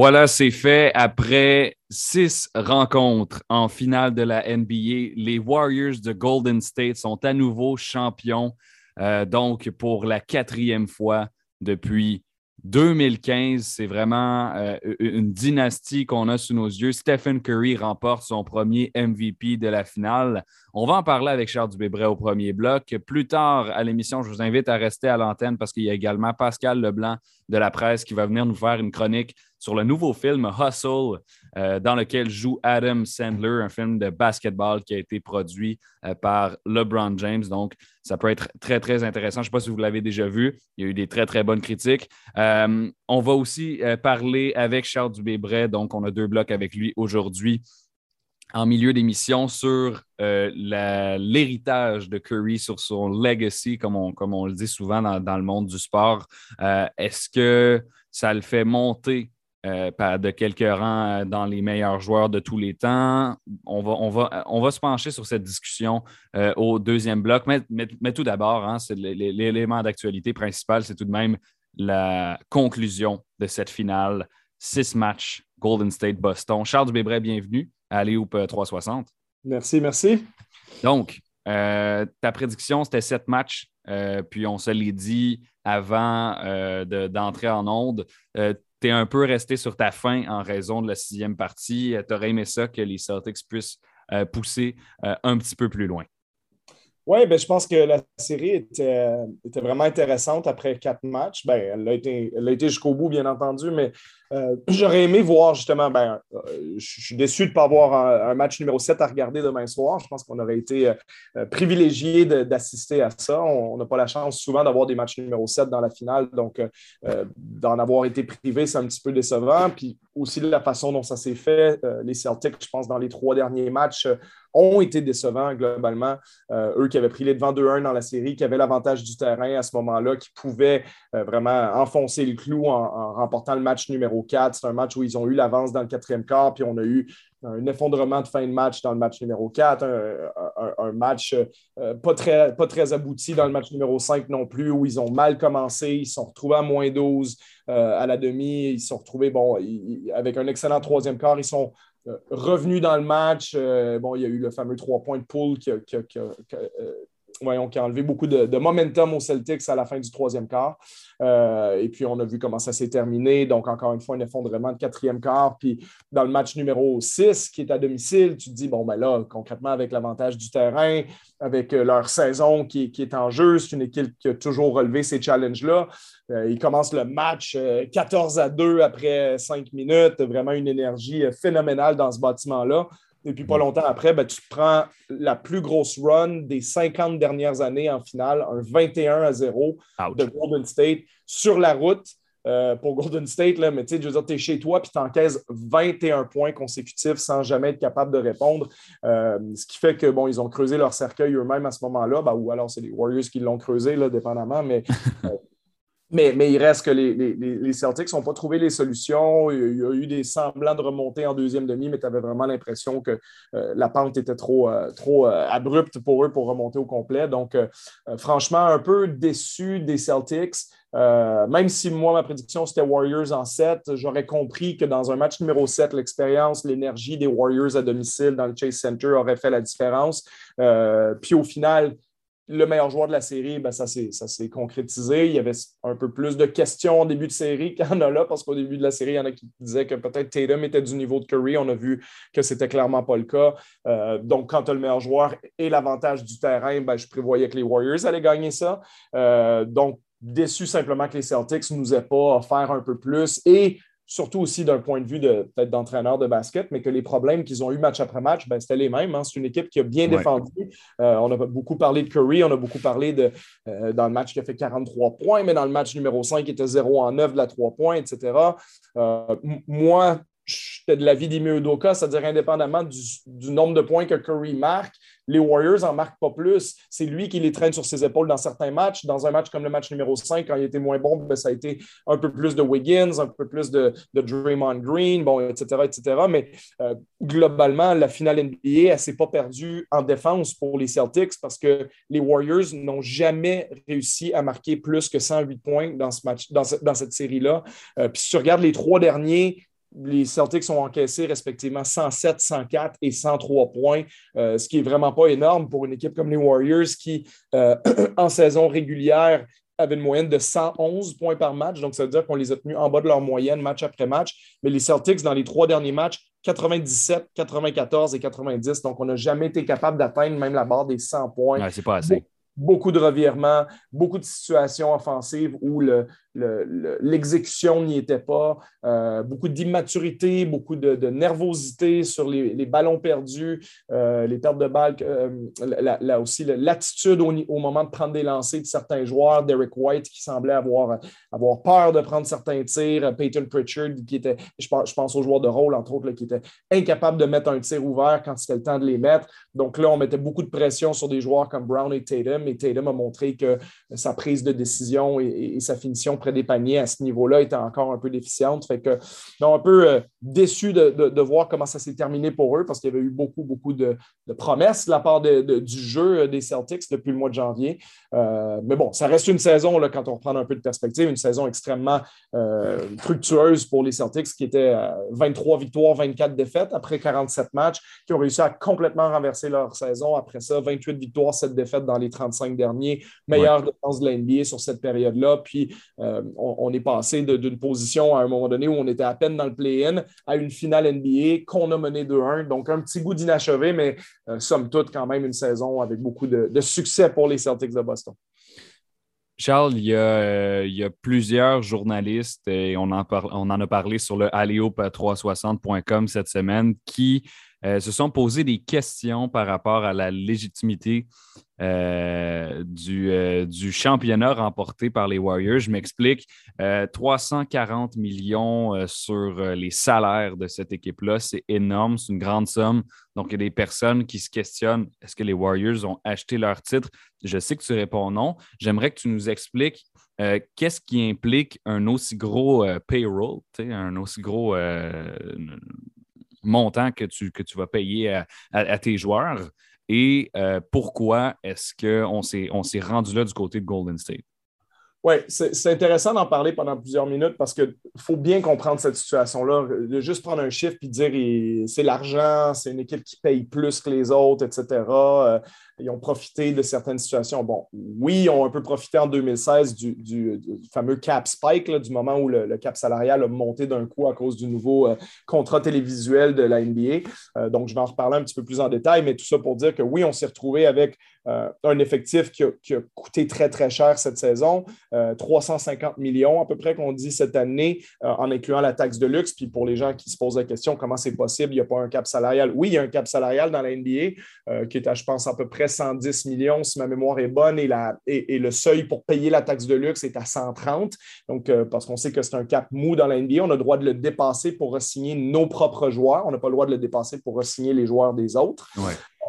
Voilà, c'est fait. Après six rencontres en finale de la NBA, les Warriors de Golden State sont à nouveau champions, euh, donc pour la quatrième fois depuis 2015, c'est vraiment euh, une dynastie qu'on a sous nos yeux. Stephen Curry remporte son premier MVP de la finale. On va en parler avec Charles Dubébret au premier bloc. Plus tard à l'émission, je vous invite à rester à l'antenne parce qu'il y a également Pascal Leblanc de la presse qui va venir nous faire une chronique sur le nouveau film Hustle, euh, dans lequel joue Adam Sandler, un film de basketball qui a été produit euh, par LeBron James. Donc, ça peut être très, très intéressant. Je ne sais pas si vous l'avez déjà vu. Il y a eu des très, très bonnes critiques. Euh, on va aussi parler avec Charles Dubébret. Donc, on a deux blocs avec lui aujourd'hui en milieu d'émission sur l'héritage de Curry, sur son legacy, comme on, le dit souvent dans, le monde du sport. Est-ce que ça le fait monter euh, de quelques rangs euh, dans les meilleurs joueurs de tous les temps? On va, se pencher sur cette discussion euh, au deuxième bloc. Mais, tout d'abord, hein, l'élément d'actualité principal, c'est tout de même la conclusion de cette finale. Six matchs Golden State-Boston. Charles Bébret, bienvenue à Léoupe 360. Merci, merci. Donc, ta prédiction, c'était sept matchs. puis on se l'est dit avant d'entrer en onde tu es un peu resté sur ta fin en raison de la sixième partie. Tu aurais aimé ça que les Celtics puissent euh, pousser euh, un petit peu plus loin. Oui, ben, je pense que la série était, vraiment intéressante après quatre matchs. Ben, elle a été, été jusqu'au bout, bien entendu, mais euh, j'aurais aimé voir justement, ben, euh, je suis déçu de ne pas avoir un, match numéro 7 à regarder demain soir. Je pense qu'on aurait été euh, privilégié d'assister à ça. On n'a pas la chance souvent d'avoir des matchs numéro 7 dans la finale, donc d'en avoir été privé, c'est un petit peu décevant. Puis aussi la façon dont ça s'est fait, les Celtics, je pense, dans les trois derniers matchs, ont été décevants globalement. eux qui avaient pris les devants 2-1 dans la série, qui avaient l'avantage du terrain à ce moment-là, qui pouvaient vraiment enfoncer le clou en remportant le match numéro 4. C'est un match où ils ont eu l'avance dans le quatrième quart, puis on a eu un effondrement de fin de match dans le match numéro 4, un, match euh, pas, très, pas très abouti dans le match numéro 5 non plus, où ils ont mal commencé, ils se sont retrouvés à moins 12 euh, à la demi, ils se sont retrouvés bon, avec un excellent troisième quart, ils sont euh, revenus dans le match. bon, il y a eu le fameux trois points de poule qui voyons, qui a enlevé beaucoup de, momentum aux Celtics à la fin du troisième quart. Euh, et puis, on a vu comment ça s'est terminé. Donc, encore une fois, un effondrement de quatrième quart. Puis, dans le match numéro 6, qui est à domicile, tu te dis, bon, ben là, concrètement, avec l'avantage du terrain, avec euh, leur saison qui, est en jeu, c'est une équipe qui a toujours relevé ces challenges-là. Euh, ils commencent le match 14 à 2 après 5 minutes. Vraiment une énergie phénoménale dans ce bâtiment-là. Et puis, pas longtemps après, ben, tu prends la plus grosse run des 50 dernières années en finale, un 21 à 0 de Golden State sur la route. Euh, pour Golden State, là, mais tu sais, je veux dire, tu es chez toi puis tu encaisses 21 points consécutifs sans jamais être capable de répondre. Euh, ce qui fait que, bon, ils ont creusé leur cercueil eux-mêmes à ce moment-là, ben, ou alors c'est les Warriors qui l'ont creusé, là, dépendamment, mais euh, mais, il reste que les, les, Celtics n'ont pas trouvé les solutions. Il y a eu des semblants de remontée en deuxième demi, mais tu avais vraiment l'impression que euh, la pente était trop, euh, trop euh, abrupte pour eux pour remonter au complet. Donc, franchement, un peu déçu des Celtics. même si moi, ma prédiction, c'était Warriors en 7, j'aurais compris que dans un match numéro 7, l'expérience, l'énergie des Warriors à domicile dans le Chase Center aurait fait la différence. puis au final, le meilleur joueur de la série, ben, ça s'est concrétisé. Il y avait un peu plus de questions au début de série qu'il y en a là, parce qu'au début de la série, il y en a qui disaient que peut-être Tatum était du niveau de Curry. On a vu que c'était clairement pas le cas. Euh, donc, quand tu as le meilleur joueur et l'avantage du terrain, ben, je prévoyais que les Warriors allaient gagner ça. Euh, donc, déçu simplement que les Celtics nous aient pas offert un peu plus. Surtout aussi d'un point de vue de, peut-être d'entraîneur de basket, mais que les problèmes qu'ils ont eu match après match, ben, c'était les mêmes. Hein. C'est une équipe qui a bien défendu. Euh, on a beaucoup parlé de Curry, on a beaucoup parlé de, euh, dans le match qui a fait 43 points, mais dans le match numéro 5, qui était 0 en 9 de la 3 points, etc. Euh, moi, j'étais de l'avis d'Ime Udoka, c'est-à-dire indépendamment du, nombre de points que Curry marque, les Warriors n'en marquent pas plus. C'est lui qui les traîne sur ses épaules dans certains matchs. Dans un match comme le match numéro 5, quand il était moins bon, ben, ça a été un peu plus de Wiggins, un peu plus de, Draymond Green, bon, etc., etc. Mais euh, globalement, la finale NBA, elle ne s'est pas perdue en défense pour les Celtics parce que les Warriors n'ont jamais réussi à marquer plus que 108 points dans, ce match, dans, cette série-là. Euh, puis si tu regardes les trois derniers, les Celtics ont encaissé respectivement 107, 104 et 103 points, ce qui est vraiment pas énorme pour une équipe comme les Warriors qui, en saison régulière, avait une moyenne de 111 points par match. Donc, ça veut dire qu'on les a tenus en bas de leur moyenne match après match. Mais les Celtics, dans les trois derniers matchs, 97, 94 et 90. Donc, on n'a jamais été capable d'atteindre même la barre des 100 points. Ouais, c'est pas assez. Beaucoup de revirements, beaucoup de situations offensives où le, l'exécution n'y était pas, euh, beaucoup d'immaturité, beaucoup de, nervosité sur les, ballons perdus, euh, les pertes de balles, euh, là aussi l'attitude au, moment de prendre des lancers de certains joueurs, Derek White qui semblait avoir, avoir peur de prendre certains tirs, Peyton Pritchard qui était, je pense, je pense aux joueurs de rôle entre autres, qui était incapable de mettre un tir ouvert quand c'était le temps de les mettre. Donc là, on mettait beaucoup de pression sur des joueurs comme Brown et Tatum, et Tatum a montré que sa prise de décision et, et sa finition des paniers à ce niveau-là était encore un peu déficiente. Fait que, non, un peu euh, déçu de, voir comment ça s'est terminé pour eux parce qu'il y avait eu beaucoup, beaucoup de, promesses de la part du jeu euh, des Celtics depuis le mois de janvier. Euh, mais bon, ça reste une saison, là, quand on reprend un peu de perspective, une saison extrêmement fructueuse pour les Celtics qui étaient 23 victoires, 24 défaites après 47 matchs, qui ont réussi à complètement renverser leur saison. Après ça, 28 victoires, 7 défaites dans les 35 derniers, meilleure défense de l'NBA sur cette période-là. Puis, on, est passé d'une position à un moment donné où on était à peine dans le play-in à une finale NBA qu'on a mené 2-1. Donc, un petit goût d'inachevé, mais euh, somme toute, quand même, une saison avec beaucoup de, succès pour les Celtics de Boston. Charles, il y, a, euh, plusieurs journalistes, et on en, a parlé sur le alleyop360.com cette semaine, qui euh, se sont posés des questions par rapport à la légitimité euh, du, euh, du, championnat remporté par les Warriors. Je m'explique. 340 millions sur les salaires de cette équipe-là, c'est énorme, c'est une grande somme. Donc, il y a des personnes qui se questionnent est-ce que les Warriors ont acheté leur titre? Je sais que tu réponds non. J'aimerais que tu nous expliques qu'est-ce qui implique un aussi gros payroll, un aussi gros montant que tu, que tu vas payer à, tes joueurs? Et euh, pourquoi est-ce qu'on s'est, rendu là du côté de Golden State? Oui, c'est intéressant d'en parler pendant plusieurs minutes parce qu'il faut bien comprendre cette situation-là. De juste prendre un chiffre et dire c'est l'argent, c'est une équipe qui paye plus que les autres, etc ils ont profité de certaines situations. Bon, oui, ils ont un peu profité en 2016 du, fameux cap spike, du moment où le, cap salarial a monté d'un coup à cause du nouveau euh, contrat télévisuel de la NBA. Euh, donc, je vais en reparler un petit peu plus en détail, mais tout ça pour dire que oui, on s'est retrouvé avec euh, un effectif qui a, coûté très, très cher cette saison, 350 millions à peu près qu'on dit cette année, en incluant la taxe de luxe. Puis pour les gens qui se posent la question, comment c'est possible, il n'y a pas un cap salarial? Oui, il y a un cap salarial dans la NBA qui est à, je pense, à peu près 110 millions, si ma mémoire est bonne, et, le seuil pour payer la taxe de luxe est à 130. Donc, euh, parce qu'on sait que c'est un cap mou dans la NBA, on a le droit de le dépasser pour signer nos propres joueurs. On n'a pas le droit de le dépasser pour signer les joueurs des autres.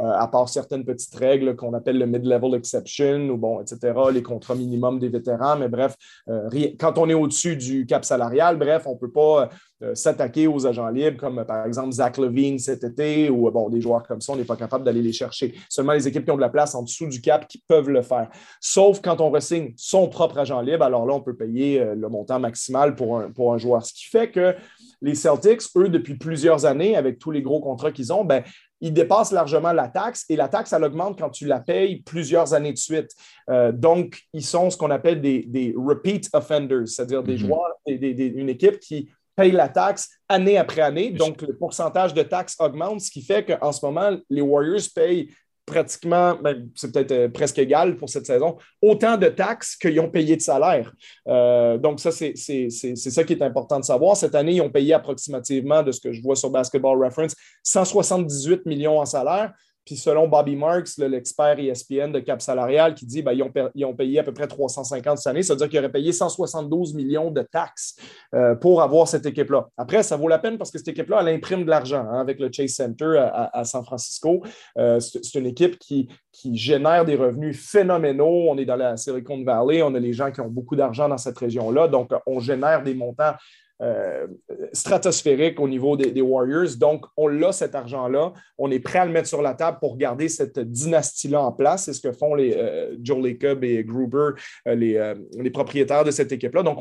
À part certaines petites règles qu'on appelle le mid-level exception ou bon, etc., les contrats minimums des vétérans. Mais bref, euh, quand on est au-dessus du cap salarial, bref, on ne peut pas euh, s'attaquer aux agents libres comme par exemple Zach Levine cet été ou bon, des joueurs comme ça, on n'est pas capable d'aller les chercher. Seulement les équipes qui ont de la place en dessous du cap qui peuvent le faire. Sauf quand on ressigne son propre agent libre, alors là, on peut payer le montant maximal pour un, pour un joueur. Ce qui fait que les Celtics, eux, depuis plusieurs années, avec tous les gros contrats qu'ils ont, ben, ils dépassent largement la taxe et la taxe, elle augmente quand tu la payes plusieurs années de suite. Euh, donc, ils sont ce qu'on appelle des, repeat offenders, c'est-à-dire des mhm. joueurs, une équipe qui paye la taxe année après année. Donc, le pourcentage de taxes augmente, ce qui fait qu'en ce moment, les Warriors payent pratiquement, ben, c'est peut-être euh, presque égal pour cette saison, autant de taxes qu'ils ont payé de salaire. Euh, donc, ça, c'est ça qui est important de savoir. Cette année, ils ont payé approximativement, de ce que je vois sur Basketball Reference, 178 millions en salaire. Puis selon Bobby Marks, l'expert ESPN de cap salarial, qui dit qu'ils ont, ils ont, payé à peu près 350 cette année, ça veut dire qu'ils auraient payé 172 millions de taxes euh, pour avoir cette équipe-là. Après, ça vaut la peine parce que cette équipe-là, elle imprime de l'argent hein, avec le Chase Center à, San Francisco. Euh, c'est une équipe qui, qui génère des revenus phénoménaux. On est dans la Silicon Valley, on a les gens qui ont beaucoup d'argent dans cette région-là, donc on génère des montants euh, stratosphérique au niveau des, Warriors. Donc, on l'a cet argent-là. On est prêt à le mettre sur la table pour garder cette dynastie-là en place. C'est ce que font les Joe Lacob et Gruber, les, les, propriétaires de cette équipe-là. Donc,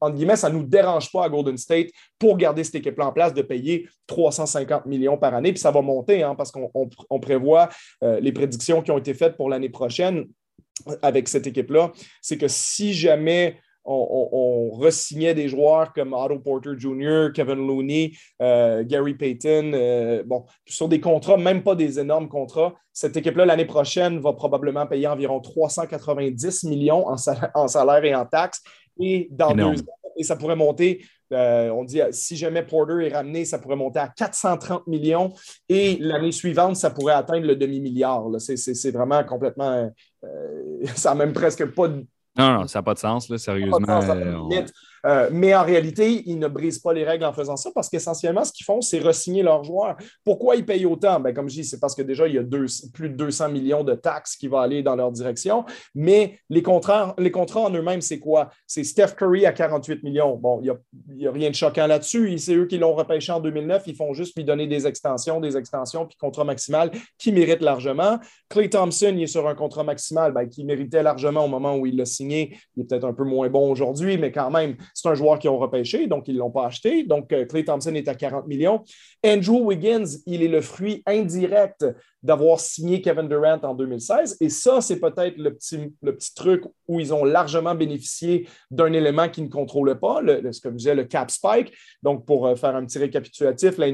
en guillemets, ça ne nous dérange pas à Golden State pour garder cette équipe-là en place de payer 350 millions par année. Puis ça va monter hein, parce qu'on prévoit les prédictions qui ont été faites pour l'année prochaine avec cette équipe-là, c'est que si jamais on, on, resignait des joueurs comme Otto Porter Jr., Kevin Looney, euh, Gary Payton, euh, bon, sur des contrats, même pas des énormes contrats, cette équipe-là, l'année prochaine, va probablement payer environ 390 millions en salaire, et en taxes. Et dans deux ans, et ça pourrait monter euh, on dit si jamais Porter est ramené, ça pourrait monter à 430 millions et l'année suivante, ça pourrait atteindre le demi-milliard. C'est vraiment complètement. ça n'a même presque pas de non, non, ça n'a pas de sens, là, sérieusement. Euh, mais en réalité, ils ne brisent pas les règles en faisant ça parce qu'essentiellement, ce qu'ils font, c'est resigner leurs joueurs. Pourquoi ils payent autant? Ben, comme je dis, c'est parce que déjà, il y a plus de 200 millions de taxes qui vont aller dans leur direction. Mais les contrats, les contrats en eux-mêmes, c'est quoi? C'est Steph Curry à 48 millions. Bon, il n'y a, rien de choquant là-dessus. C'est eux qui l'ont repêché en 2009. Ils font juste lui donner des extensions, des extensions, puis contrat maximal qui mérite largement. Clay Thompson, il est sur un contrat maximal ben, qui méritait largement au moment où il l'a signé. Il est peut-être un peu moins bon aujourd'hui, mais quand même, c'est un joueur qui ont repêché, donc ils ne l'ont pas acheté. Donc, euh, Clay Thompson est à 40 millions. Andrew Wiggins, il est le fruit indirect d'avoir signé Kevin Durant en 2016. Et ça, c'est peut-être le petit, truc où ils ont largement bénéficié d'un élément qu'ils ne contrôlaient pas, ce que je disais, le cap spike. Donc, pour euh, faire un petit récapitulatif, la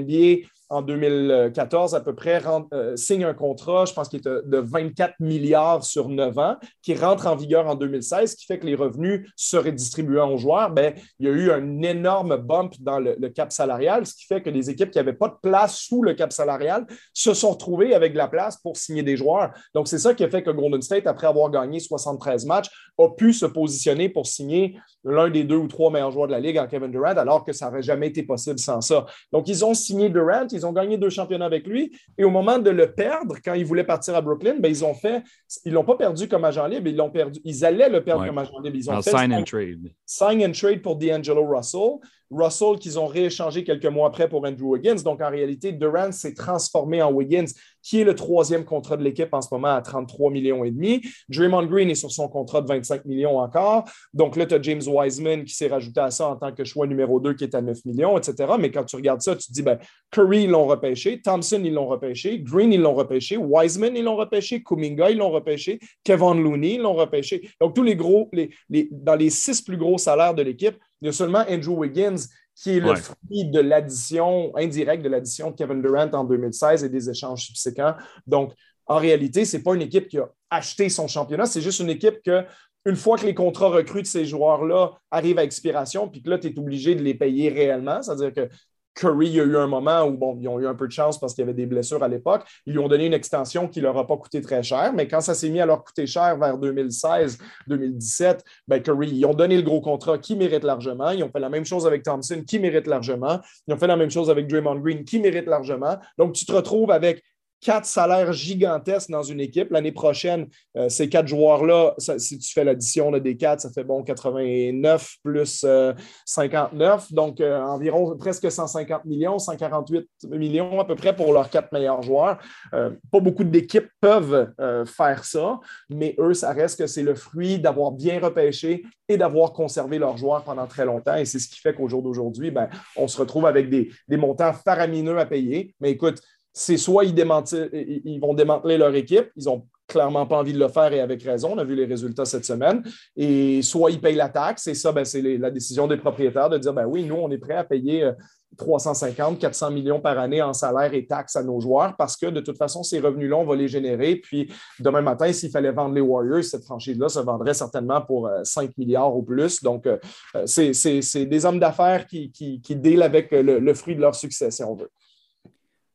en 2014 à peu près euh, signe un contrat, je pense qu'il est de 24 milliards sur 9 ans, qui rentre en vigueur en 2016, qui fait que les revenus seraient distribués aux joueurs. Bien, il y a eu un énorme bump dans le, cap salarial, ce qui fait que les équipes qui n'avaient pas de place sous le cap salarial se sont retrouvées avec de la place pour signer des joueurs. Donc, c'est ça qui a fait que Golden State, après avoir gagné 73 matchs, a pu se positionner pour signer l'un des deux ou trois meilleurs joueurs de la Ligue en Kevin Durant, alors que ça n'aurait jamais été possible sans ça. Donc, ils ont signé Durant, ils ont gagné deux championnats avec lui, et au moment de le perdre, quand ils voulaient partir à Brooklyn, ben, ils ont fait, ils l'ont pas perdu comme agent libre, ils l'ont perdu, ils allaient le perdre comme agent libre. Ils ont fait sign and trade. Sign and trade pour D'Angelo Russell. Russell qu'ils ont rééchangé quelques mois après pour Andrew Wiggins. Donc, en réalité, Durant s'est transformé en Wiggins, qui est le troisième contrat de l'équipe en ce moment à 33 millions et demi. Draymond Green est sur son contrat de 25 millions encore. Donc là, tu as James Wiseman qui s'est rajouté à ça en tant que choix numéro 2 qui est à 9 millions, etc. Mais quand tu regardes ça, tu te dis, ben, Curry, ils l'ont repêché, Thompson, ils l'ont repêché, Green, ils l'ont repêché, Wiseman, ils l'ont repêché, Kuminga, ils l'ont repêché, Kevin Looney, ils l'ont repêché. Donc, tous les gros, les, dans les six plus gros salaires de l'équipe, il y a seulement Andrew Wiggins qui est le fruit de l'addition indirecte de l'addition de Kevin Durant en 2016 et des échanges subséquents. Donc, en réalité, ce n'est pas une équipe qui a acheté son championnat, c'est juste une équipe que, une fois que les contrats recrues de ces joueurs-là arrivent à expiration, puis que là, tu es obligé de les payer réellement, c'est-à-dire que Curry, il y a eu un moment où, bon, ils ont eu un peu de chance parce qu'il y avait des blessures à l'époque. Ils lui ont donné une extension qui ne leur a pas coûté très cher, mais quand ça s'est mis à leur coûter cher vers 2016-2017, ben Curry, ils ont donné le gros contrat qui mérite largement. Ils ont fait la même chose avec Thompson qui mérite largement. Ils ont fait la même chose avec Draymond Green qui mérite largement. Donc, tu te retrouves avec quatre salaires gigantesques dans une équipe. L'année prochaine, euh, ces quatre joueurs-là, si tu fais l'addition des quatre, ça fait bon 89 plus 59, euh, donc euh, environ presque 150 millions, 148 millions à peu près pour leurs quatre meilleurs joueurs. pas beaucoup d'équipes peuvent faire ça, mais eux, ça reste que c'est le fruit d'avoir bien repêché et d'avoir conservé leurs joueurs pendant très longtemps. Et c'est ce qui fait qu'au jour d'aujourd'hui, ben, on se retrouve avec des, des montants faramineux à payer. Mais écoute, c'est soit ils, vont démanteler leur équipe, ils n'ont clairement pas envie de le faire et avec raison, on a vu les résultats cette semaine, et soit ils payent la taxe, et ça, ben, c'est la décision des propriétaires de dire, ben oui, nous, on est prêt à payer 350, euh, 400 millions par année en salaire et taxes à nos joueurs parce que de toute façon, ces revenus-là, on va les générer. Puis demain matin, s'il fallait vendre les Warriors, cette franchise-là se vendrait certainement pour 5 euh, milliards ou plus. Donc, euh, c'est des hommes d'affaires qui, qui, avec le, le fruit de leur succès, si on veut.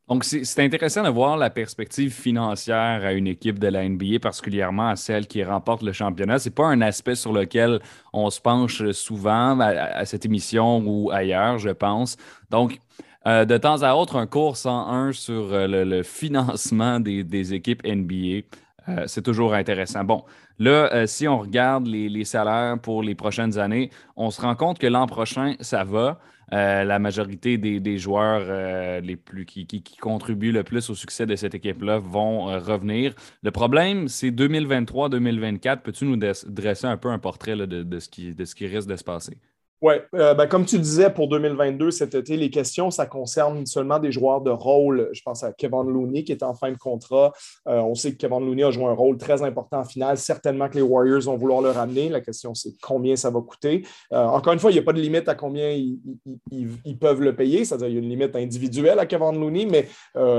Donc, c'est intéressant de voir la perspective financière à une équipe de la NBA, particulièrement à celle qui remporte le championnat. Ce n'est pas un aspect sur lequel on se penche souvent à, cette émission ou ailleurs, je pense. Donc, euh, de temps à autre, un cours 101 sur euh, le, financement des, équipes NBA. Euh, c'est toujours intéressant. Bon, là, si on regarde les, salaires pour les prochaines années, on se rend compte que l'an prochain, ça va. La majorité des, joueurs les plus, qui, qui, contribuent le plus au succès de cette équipe-là vont revenir. Le problème, c'est 2023-2024. Peux-tu nous dresser un peu un portrait de, de, ce qui, de ce qui risque de se passer? Oui, euh, ben, comme tu disais, pour 2022, cet été, les questions, ça concerne seulement des joueurs de rôle. Je pense à Kevin Looney qui est en fin de contrat. Euh, on sait que Kevin Looney a joué un rôle très important en finale. Certainement que les Warriors vont vouloir le ramener. La question, c'est combien ça va coûter. Euh, encore une fois, il n'y a pas de limite à combien ils, peuvent le payer. C'est-à-dire qu'il y a une limite individuelle à Kevin Looney, mais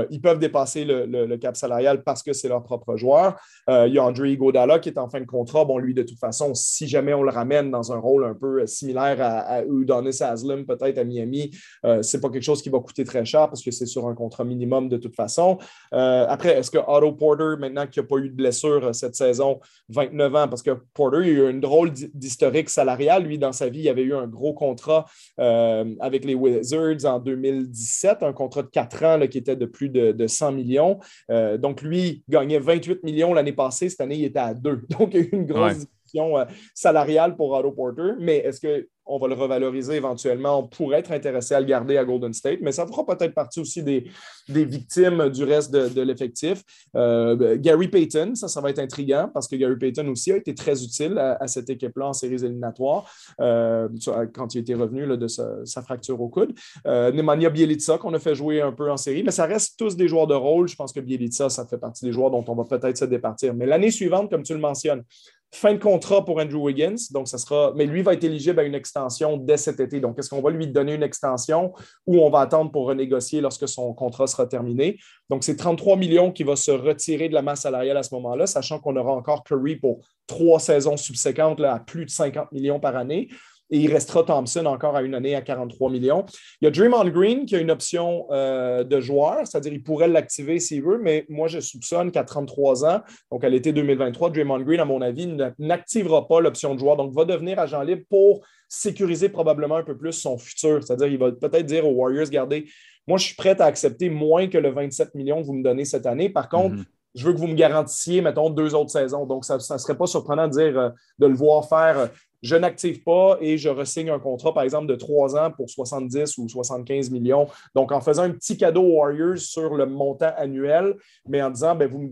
ils peuvent dépasser le, cap salarial parce que c'est leur propre joueur. il y a André Godala qui est en fin de contrat. Bon, lui, de toute façon, si jamais on le ramène dans un rôle un peu similaire à à, Udonis Aslam, peut-être à Miami, euh, ce n'est pas quelque chose qui va coûter très cher parce que c'est sur un contrat minimum de toute façon. Euh, après, est-ce que Otto Porter, maintenant qu'il n'a pas eu de blessure euh, cette saison, 29 ans, parce que Porter, il a eu une drôle d'historique salarial. Lui, dans sa vie, il avait eu un gros contrat avec les Wizards en 2017, un contrat de 4 ans qui était de plus de, 100 millions. donc, lui, gagnait 28 millions l'année passée. Cette année, il était à 2. Donc, il y a eu une grosse discussion salariale pour Otto Porter. Mais est-ce que on va le revaloriser éventuellement? On pourrait être intéressé à le garder à Golden State, mais ça fera peut-être partie aussi des, des victimes du reste de, l'effectif. Euh, Gary Payton, ça, ça va être intriguant parce que Gary Payton aussi a été très utile à, cette équipe-là en séries éliminatoires euh, quand il était revenu de sa, fracture au coude. Euh, Nemanja Bielitsa, qu'on a fait jouer un peu en série, mais ça reste tous des joueurs de rôle. Je pense que Bielitsa, ça fait partie des joueurs dont on va peut-être se départir. Mais l'année suivante, comme tu le mentionnes, Fin de contrat pour Andrew Wiggins, donc ça sera, mais lui va être éligible à une extension dès cet été. Donc, est-ce qu'on va lui donner une extension ou on va attendre pour renégocier lorsque son contrat sera terminé? Donc, c'est 33 millions qui va se retirer de la masse salariale à ce moment-là, sachant qu'on aura encore Curry pour trois saisons subséquentes à plus de 50 millions par année et il restera Thompson encore à une année à 43 millions. Il y a Draymond Green qui a une option euh, de joueur, c'est-à-dire qu'il pourrait l'activer s'il veut, mais moi je soupçonne qu'à 33 ans, donc à l'été 2023, Draymond Green, à mon avis, n'activera pas l'option de joueur, donc va devenir agent libre pour sécuriser probablement un peu plus son futur. C'est-à-dire qu'il va peut-être dire aux Warriors, regardez, moi je suis prêt à accepter moins que le 27 millions que vous me donnez cette année. Par contre, mm-hmm. je veux que vous me garantissiez, mettons, deux autres saisons. Donc, ça ne serait pas surprenant de dire, euh, de le voir faire je n'active pas et je ressigne un contrat, par exemple, de trois ans pour 70 ou 75 millions. Donc, en faisant un petit cadeau aux Warriors sur le montant annuel, mais en disant, ben, vous me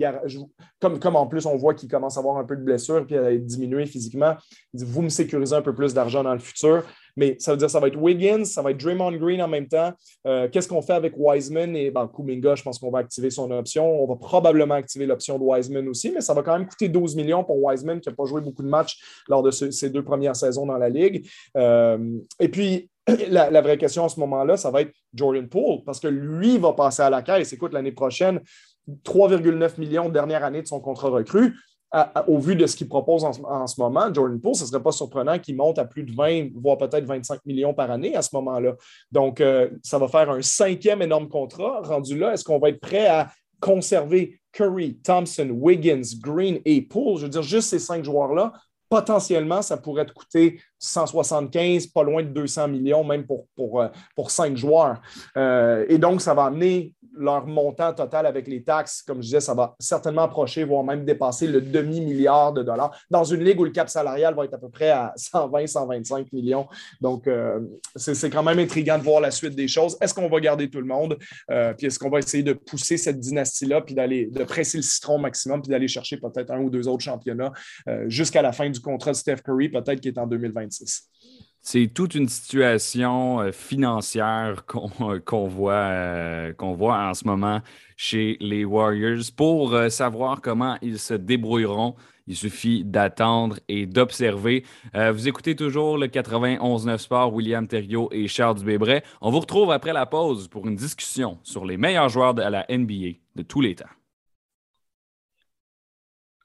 comme, comme en plus on voit qu'il commence à avoir un peu de blessure puis à diminuer physiquement, vous me sécurisez un peu plus d'argent dans le futur. Mais ça veut dire que ça va être Wiggins, ça va être Draymond Green en même temps. Euh, qu'est-ce qu'on fait avec Wiseman? Et ben, Kuminga? Je pense qu'on va activer son option. On va probablement activer l'option de Wiseman aussi, mais ça va quand même coûter 12 millions pour Wiseman qui n'a pas joué beaucoup de matchs lors de ses deux premières saisons dans la Ligue. Euh, et puis, la, vraie question à ce moment-là, ça va être Jordan Poole, parce que lui va passer à la caisse. Écoute, l'année prochaine, 3,9 millions dernière année de son contrat recru au vu de ce qu'il propose en, ce moment, Jordan Poole, ce ne serait pas surprenant qu'il monte à plus de 20, voire peut-être 25 millions par année à ce moment-là. Donc, euh, ça va faire un cinquième énorme contrat. Rendu là, est-ce qu'on va être prêt à conserver Curry, Thompson, Wiggins, Green et Poole? Je veux dire, juste ces cinq joueurs-là, potentiellement, ça pourrait te coûter 175, pas loin de 200 millions, même pour, euh, cinq joueurs. Euh, et donc, ça va amener leur montant total avec les taxes, comme je disais, ça va certainement approcher, voire même dépasser le demi-milliard de dollars dans une ligue où le cap salarial va être à peu près à 120, 125 millions. Donc, euh, c'est quand même intriguant de voir la suite des choses. Est-ce qu'on va garder tout le monde? Euh, puis est-ce qu'on va essayer de pousser cette dynastie-là, puis d'aller de presser le citron au maximum, puis d'aller chercher peut-être un ou deux autres championnats euh, jusqu'à la fin du contrat de Steph Curry, peut-être qui est en 2026? C'est toute une situation euh, financière qu'on voit, euh, voit en ce moment chez les Warriors. Pour euh, savoir comment ils se débrouilleront, il suffit d'attendre et d'observer. vous écoutez toujours le 91-9 Sport, William Thériault et Charles Dubébret. On vous retrouve après la pause pour une discussion sur les meilleurs joueurs de la NBA de tous les temps.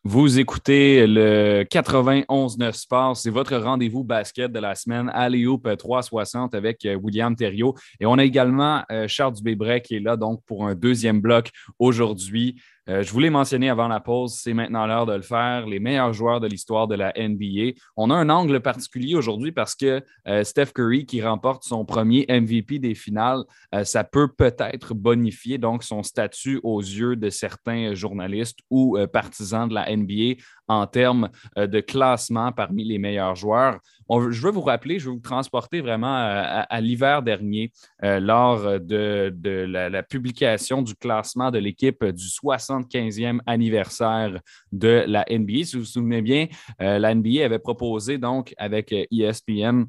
Vous écoutez le 91-9 Sport. C'est votre rendez-vous basket de la semaine. Alley-Hoop 360 avec euh, William Thériault. Et on a également euh, Charles Dubébret qui est là donc pour un deuxième bloc aujourd'hui. Euh, je voulais mentionner avant la pause, c'est maintenant l'heure de le faire, les meilleurs joueurs de l'histoire de la NBA. On a un angle particulier aujourd'hui parce que euh, Steph Curry, qui remporte son premier MVP des finales, euh, ça peut peut-être bonifier donc son statut aux yeux de certains journalistes ou partisans de la NBA en termes de classement parmi les meilleurs joueurs. je veux vous rappeler, je veux vous transporter vraiment à, l'hiver dernier lors de, la, publication du classement de l'équipe du 75e anniversaire de la NBA. Si vous vous souvenez bien, la NBA avait proposé donc avec ESPN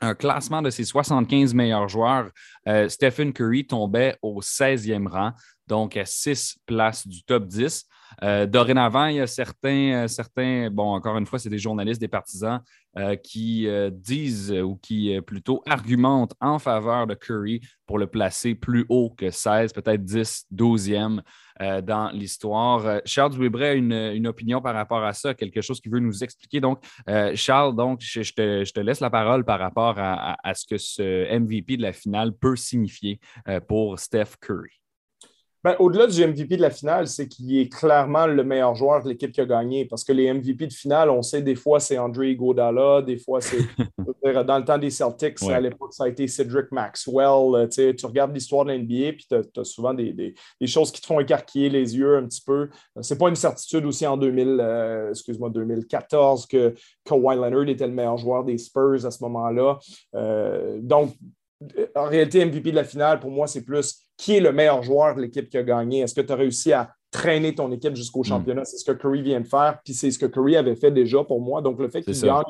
un classement de ses 75 meilleurs joueurs, euh, Stephen Curry tombait au 16e rang, donc à 6 places du top 10. Euh, dorénavant, il y a certains, euh, certains, bon, encore une fois, c'est des journalistes, des partisans qui disent ou qui plutôt argumentent en faveur de Curry pour le placer plus haut que 16, peut-être 10, 12e. Euh, dans l'histoire. Euh, Charles Weber a une, opinion par rapport à ça, quelque chose qu'il veut nous expliquer. Donc, euh, Charles, donc, je, te, laisse la parole par rapport à, ce que ce MVP de la finale peut signifier pour Steph Curry. Ben, au-delà du MVP de la finale, c'est qu'il est clairement le meilleur joueur de l'équipe qui a gagné. Parce que les MVP de finale, on sait des fois c'est André Godala, des fois c'est dans le temps des Celtics, à l'époque, ça a été Cedric Maxwell. Euh, tu regardes l'histoire de l'NBA, puis tu as, souvent des, choses qui te font écarquiller les yeux un petit peu. C'est pas une certitude aussi en 2000, euh, excuse-moi, 2014 que Kawhi Leonard était le meilleur joueur des Spurs à ce moment-là. Euh, donc, en réalité, MVP de la finale, pour moi, c'est plus qui est le meilleur joueur de l'équipe qui a gagné. Est-ce que tu as réussi à traîner ton équipe jusqu'au hmm. championnat? C'est ce que Curry vient de faire, puis c'est ce que Curry avait fait déjà pour moi. Donc, le fait qu'il gagne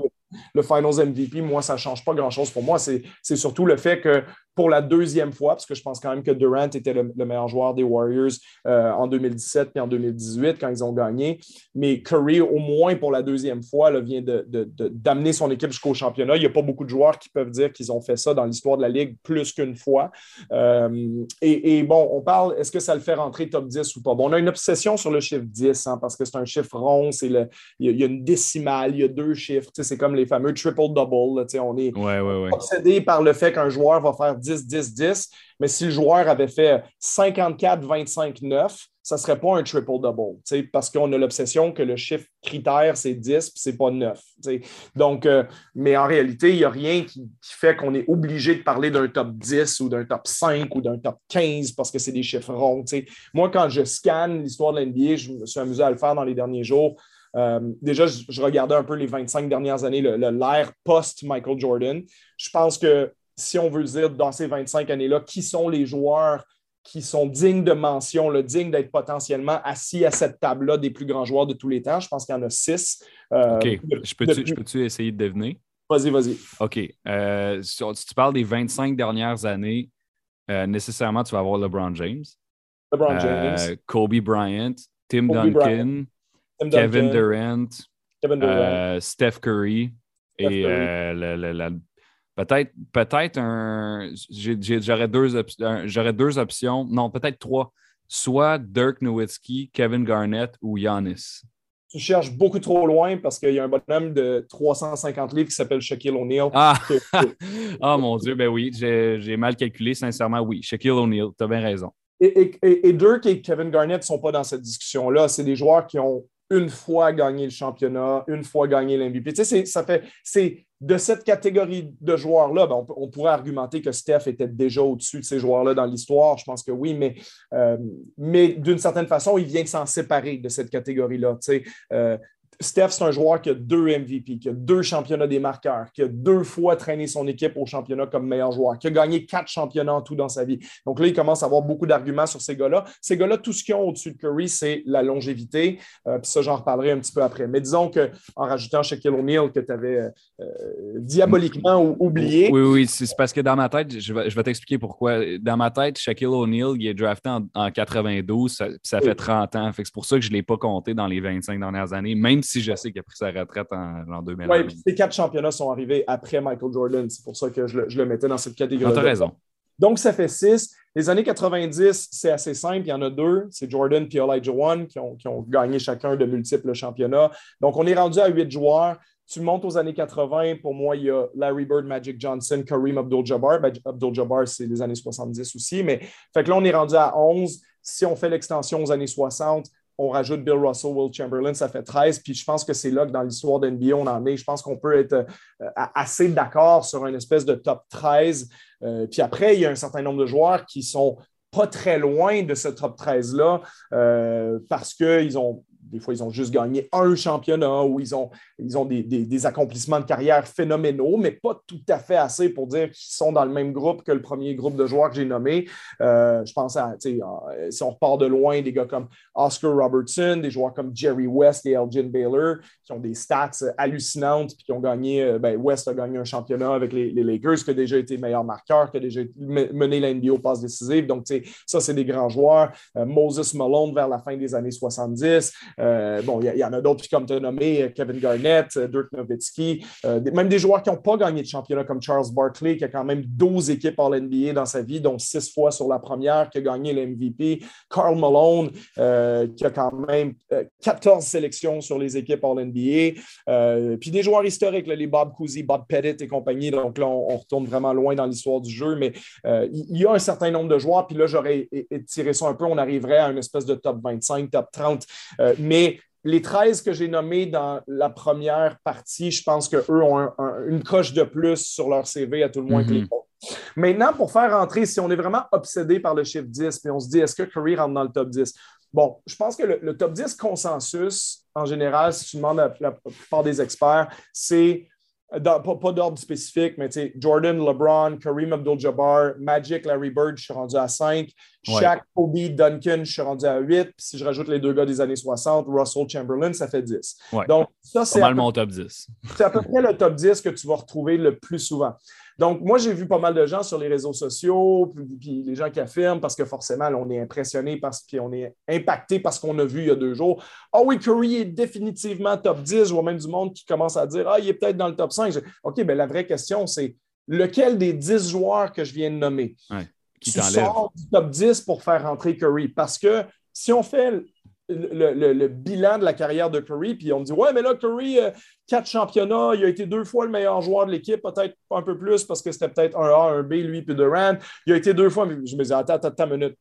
le Finals MVP, moi, ça ne change pas grand-chose pour moi. C'est surtout le fait que pour la deuxième fois, parce que je pense quand même que Durant était le, meilleur joueur des Warriors euh, en 2017 et en 2018 quand ils ont gagné. Mais Curry, au moins pour la deuxième fois, là, vient d'amener son équipe jusqu'au championnat. Il n'y a pas beaucoup de joueurs qui peuvent dire qu'ils ont fait ça dans l'histoire de la Ligue plus qu'une fois. Euh, et, bon, on parle, est-ce que ça le fait rentrer top 10 ou pas? Bon, on a une obsession sur le chiffre 10 hein, parce que c'est un chiffre rond, il, y a une décimale, il y a deux chiffres. C'est comme les fameux triple-double. On est obsédé par le fait qu'un joueur va faire 10-10-10, mais si le joueur avait fait 54-25-9, ça ne serait pas un triple-double, parce qu'on a l'obsession que le chiffre critère, c'est 10, puis c'est pas 9. Donc, euh, mais en réalité, il n'y a rien qui, fait qu'on est obligé de parler d'un top 10 ou d'un top 5 ou d'un top 15 parce que c'est des chiffres ronds. Moi, quand je scanne l'histoire de l'NBA, je me suis amusé à le faire dans les derniers jours. Euh, déjà, je, regardais un peu les 25 dernières années, l'ère post-Michael Jordan. Je pense que si on veut dire dans ces 25 années-là, qui sont les joueurs qui sont dignes de mention, le dignes d'être potentiellement assis à cette table-là des plus grands joueurs de tous les temps. Je pense qu'il y en a six. Euh, OK. je peux-tu essayer de deviner? Vas-y, vas-y. OK. Euh, si tu parles des 25 dernières années, nécessairement, tu vas avoir LeBron James. LeBron James. Kobe Bryant, Tim Duncan. Kevin Durant, euh, Steph Curry et euh, peut-être peut-être un j'aurais deux j'aurais deux options non peut-être trois soit Dirk Nowitzki, Kevin Garnett ou Giannis. Tu cherches beaucoup trop loin parce qu'il y a un bonhomme de 350 livres qui s'appelle Shaquille O'Neal. Ah! oh mon Dieu, ben oui, j'ai mal calculé, sincèrement, oui. Shaquille O'Neal, tu as bien raison. Et, et, et, Dirk et Kevin Garnett ne sont pas dans cette discussion-là. C'est des joueurs qui ont une fois gagné le championnat, une fois gagné l'MVP. Tu sais, ça fait, c'est de cette catégorie de joueurs-là, ben, on, pourrait argumenter que Steph était déjà au-dessus de ces joueurs-là dans l'histoire. Je pense que oui, mais, euh, mais d'une certaine façon, il vient de s'en séparer de cette catégorie-là. Tu sais, euh, Steph, c'est un joueur qui a deux MVP, qui a deux championnats des marqueurs, qui a deux fois traîné son équipe au championnat comme meilleur joueur, qui a gagné quatre championnats en tout dans sa vie. Donc là, il commence à avoir beaucoup d'arguments sur ces gars-là. Ces gars-là, tout ce qu'ils ont au-dessus de Curry, c'est la longévité. Euh, puis ça, j'en reparlerai un petit peu après. Mais disons qu'en rajoutant Shaquille O'Neal que tu avais euh, euh, diaboliquement oublié. Oui, oui, c'est parce que dans ma tête, je vais, t'expliquer pourquoi. Dans ma tête, Shaquille O'Neal, il est drafté en, 92, ça, ça fait 30 ans. C'est pour ça que je ne l'ai pas compté dans les 25 dernières années, même si je sais qu'il a pris sa retraite en, en 2000. Oui, puis ces quatre championnats sont arrivés après Michael Jordan. C'est pour ça que je le, mettais dans cette catégorie. Tu as raison. Donc, ça fait six. Les années 90, c'est assez simple. Il y en a deux. C'est Jordan et Elijah One qui ont, gagné chacun de multiples championnats. Donc, on est rendu à huit joueurs. Tu montes aux années 80, pour moi, il y a Larry Bird, Magic Johnson, Kareem Abdul-Jabbar. Ben, Abdul-Jabbar, c'est les années 70 aussi. Mais fait que là, on est rendu à 11. Si on fait l'extension aux années 60, on rajoute Bill Russell, Will Chamberlain, ça fait 13. Puis je pense que c'est là que dans l'histoire d'NBA, on en est. Je pense qu'on peut être euh, assez d'accord sur une espèce de top 13. Euh, puis après, il y a un certain nombre de joueurs qui sont pas très loin de ce top 13-là euh, parce qu'ils ont des fois, ils ont juste gagné un championnat ou ils ont, ils ont des, accomplissements de carrière phénoménaux, mais pas tout à fait assez pour dire qu'ils sont dans le même groupe que le premier groupe de joueurs que j'ai nommé. Euh, je pense à, si on repart de loin, des gars comme Oscar Robertson, des joueurs comme Jerry West et Elgin Baylor, qui ont des stats hallucinantes, puis qui ont gagné, euh, ben, West a gagné un championnat avec les, Lakers, qui a déjà été meilleur marqueur, qui a déjà mené la NBA aux passes décisives. Donc, ça, c'est des grands joueurs. Euh, Moses Malone vers la fin des années 70. Euh, bon, il y, en a d'autres, comme tu as nommé, Kevin Garnett, Dirk Nowitzki, même des joueurs qui n'ont pas gagné de championnat, comme Charles Barkley, qui a quand même 12 équipes en NBA dans sa vie, dont 6 fois sur la première, qui a gagné le MVP. Carl Malone, qui a quand même 14 sélections sur les équipes All-NBA. Euh, puis des joueurs historiques, les Bob Cousy, Bob Pettit et compagnie. Donc là, on, retourne vraiment loin dans l'histoire du jeu, mais euh, il y a un certain nombre de joueurs. Puis là, j'aurais étiré ça un peu. On arriverait à une espèce de top 25, top 30. Euh, mais les 13 que j'ai nommés dans la première partie, je pense qu'eux ont une coche de plus sur leur CV, à tout le moins que les mhm. autres. Maintenant, pour faire rentrer, si on est vraiment obsédé par le chiffre 10, puis on se dit, est-ce que Curry rentre dans le top 10? Bon, je pense que le, top 10 consensus, en général, si tu demandes à la, plupart des experts, c'est pas, d'ordre spécifique, mais Jordan, LeBron, Kareem Abdul-Jabbar, Magic, Larry Bird, je suis rendu à 5. Shaq, Kobe, Duncan, je suis rendu à 8. Puis si je rajoute les deux gars des années 60, Russell Chamberlain, ça fait 10. Donc, ça, c'est. Normalement, top 10. c'est à peu près le top 10 que tu vas retrouver le plus souvent. Donc, moi, j'ai vu pas mal de gens sur les réseaux sociaux, puis, les gens qui affirment, parce que forcément, on est impressionné, parce qu'on est impacté parce qu'on a vu il y a deux jours. Ah oui, Curry est définitivement top 10. Je vois même du monde qui commence à dire Ah, il est peut-être dans le top 5. OK, bien, la vraie question, c'est lequel des 10 joueurs que je viens de nommer qui tu sors du top 10 pour faire rentrer Curry? Parce que si on fait le, bilan de la carrière de Curry, puis on me dit Ouais, mais là, Curry, euh, quatre championnats, il a été deux fois le meilleur joueur de l'équipe, peut-être un peu plus parce que c'était peut-être un A, un B, lui, puis Durant. Il a été deux fois, mais je me dis Attends, attends, attends une minute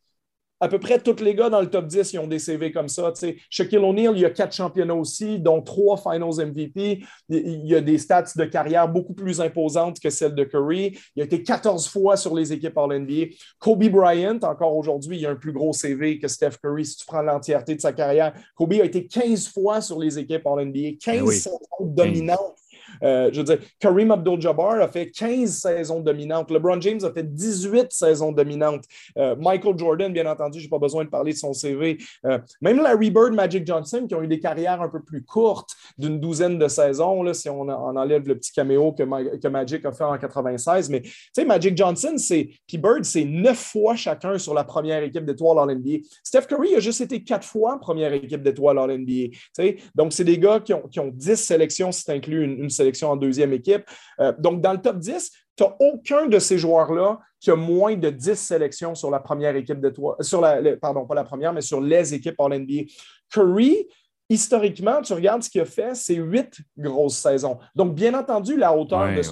à peu près tous les gars dans le top 10 ils ont des CV comme ça. Shaquille O'Neal, il y a quatre championnats aussi, dont trois Finals MVP. Il y a des stats de carrière beaucoup plus imposantes que celles de Curry. Il a été 14 fois sur les équipes All-NBA. Kobe Bryant, encore aujourd'hui, il a un plus gros CV que Steph Curry si tu prends l'entièreté de sa carrière. Kobe a été 15 fois sur les équipes All-NBA, 15 eh saisons dominantes euh, je veux dire, Kareem Abdul-Jabbar a fait 15 saisons dominantes. LeBron James a fait 18 saisons dominantes. Euh, Michael Jordan, bien entendu, je n'ai pas besoin de parler de son CV. Euh, même Larry Bird, Magic Johnson, qui ont eu des carrières un peu plus courtes, d'une douzaine de saisons, là, si on, enlève le petit caméo que, Magic a fait en 96. Mais tu Magic Johnson, c'est, puis Bird, c'est neuf fois chacun sur la première équipe d'étoiles en NBA. Steph Curry a juste été quatre fois première équipe d'étoiles en NBA. Donc, c'est des gars qui ont, qui 10 sélections, si tu inclus une, une sélection en deuxième équipe. Euh, donc, dans le top 10, tu n'as aucun de ces joueurs-là qui a moins de 10 sélections sur la première équipe de toi, sur la, pardon, pas la première, mais sur les équipes en NBA. Curry, historiquement, tu regardes ce qu'il a fait, c'est huit grosses saisons. Donc, bien entendu, la hauteur de ce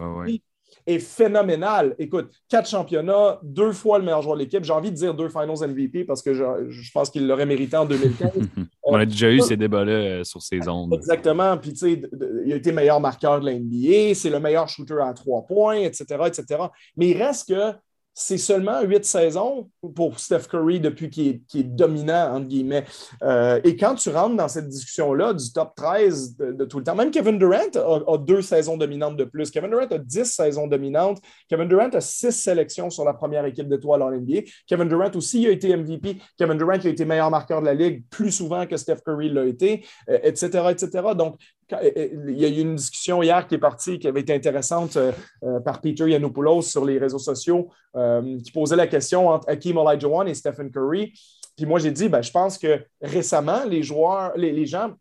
est phénoménal. Écoute, quatre championnats, deux fois le meilleur joueur de l'équipe. J'ai envie de dire deux Finals MVP parce que je, pense qu'il l'aurait mérité en 2015. On a déjà eu ces débats-là euh, sur ces ondes. Exactement. Puis, tu sais, il a été meilleur marqueur de la NBA, c'est le meilleur shooter à trois points, etc., etc. Mais il reste que c'est seulement huit saisons pour Steph Curry depuis qu'il est, dominant, entre guillemets. Euh, et quand tu rentres dans cette discussion-là du top 13 de, tout le temps, même Kevin Durant a, deux saisons dominantes de plus. Kevin Durant a dix saisons dominantes. Kevin Durant a six sélections sur la première équipe d'étoiles en NBA. Kevin Durant aussi a été MVP. Kevin Durant a été meilleur marqueur de la Ligue plus souvent que Steph Curry l'a été, etc., euh, etc. Donc, il y a eu une discussion hier qui est partie, qui avait été intéressante euh, euh, par Peter Yanopoulos sur les réseaux sociaux, euh, qui posait la question entre Hakeem Olajuwon et Stephen Curry. Puis moi, j'ai dit, ben, je pense que récemment, les joueurs, les, gens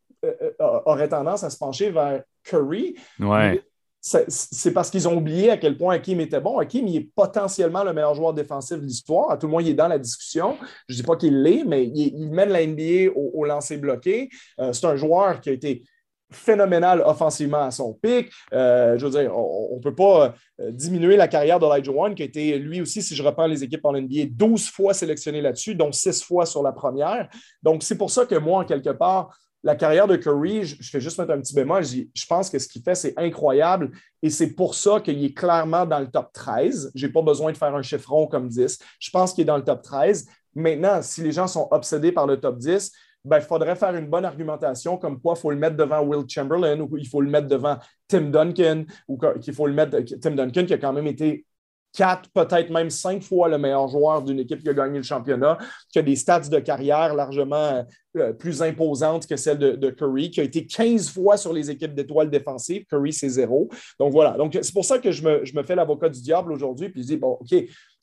auraient tendance à se pencher vers Curry. Ouais. C'est parce qu'ils ont oublié à quel point Hakim était bon. Hakim, il est potentiellement le meilleur joueur défensif de l'histoire. À tout le moins, il est dans la discussion. Je ne dis pas qu'il l'est, mais il, mène la NBA au, au lancer bloqué. c'est un joueur qui a été phénoménal offensivement à son pic. Euh, je veux dire, on ne peut pas euh, diminuer la carrière d'Elijah One, qui a été lui aussi, si je reprends les équipes en NBA, 12 fois sélectionné là-dessus, dont 6 fois sur la première. Donc, c'est pour ça que moi, en quelque part, la carrière de Curry, je, fais juste mettre un petit bémol, je, je pense que ce qu'il fait, c'est incroyable et c'est pour ça qu'il est clairement dans le top 13. Je n'ai pas besoin de faire un chiffron comme 10. Je pense qu'il est dans le top 13. Maintenant, si les gens sont obsédés par le top 10, ben, il faudrait faire une bonne argumentation comme quoi il faut le mettre devant Will Chamberlain ou il faut le mettre devant Tim Duncan ou qu'il faut le mettre Tim Duncan qui a quand même été quatre, peut-être même cinq fois le meilleur joueur d'une équipe qui a gagné le championnat, qui a des stats de carrière largement euh, plus imposantes que celles de, Curry, qui a été 15 fois sur les équipes d'étoiles défensives. Curry, c'est zéro. Donc voilà. Donc c'est pour ça que je me, je me fais l'avocat du diable aujourd'hui, puis je dis, bon, OK,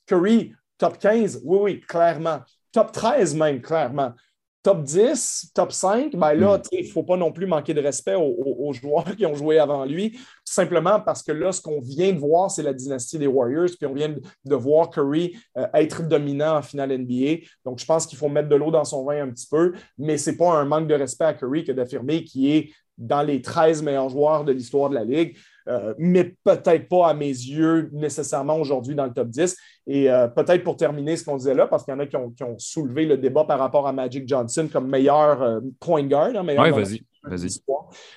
Curry, top 15, oui, oui, clairement. Top 13 même, clairement top 10, top 5, ben là, hmm. il ne faut pas non plus manquer de respect aux, joueurs qui ont joué avant lui, simplement parce que là, ce qu'on vient de voir, c'est la dynastie des Warriors, puis on vient de, voir Curry euh, être dominant en finale NBA. Donc, je pense qu'il faut mettre de l'eau dans son vin un petit peu, mais ce n'est pas un manque de respect à Curry que d'affirmer qu'il est dans les 13 meilleurs joueurs de l'histoire de la Ligue. Euh, mais peut-être pas à mes yeux nécessairement aujourd'hui dans le top 10. Et euh, peut-être pour terminer ce qu'on disait là, parce qu'il y en a qui ont, soulevé le débat par rapport à Magic Johnson comme meilleur euh, point guard. Hein, oui, vas-y, vas-y.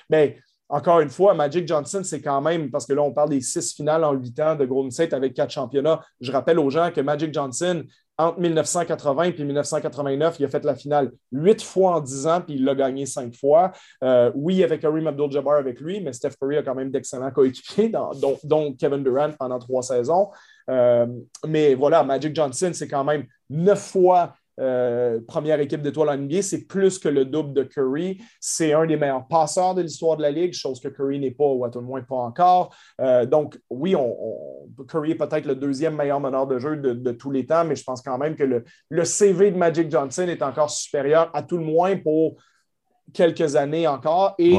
Mais encore une fois, Magic Johnson, c'est quand même, parce que là, on parle des six finales en huit ans de Golden State avec quatre championnats. Je rappelle aux gens que Magic Johnson, entre 1980 et 1989, il a fait la finale huit fois en dix ans, puis il l'a gagné cinq fois. Euh, oui, avec Kareem Abdul-Jabbar avec lui, mais Steph Curry a quand même d'excellents coéquipiers, dont, Kevin Durant pendant trois saisons. Euh, mais voilà, Magic Johnson, c'est quand même neuf fois euh, première équipe d'étoiles en NBA, c'est plus que le double de Curry. C'est un des meilleurs passeurs de l'histoire de la Ligue, chose que Curry n'est pas, ou à tout le moins pas encore. Euh, donc, oui, on, Curry est peut-être le deuxième meilleur meneur de jeu de, tous les temps, mais je pense quand même que le, CV de Magic Johnson est encore supérieur, à tout le moins pour quelques années encore. Et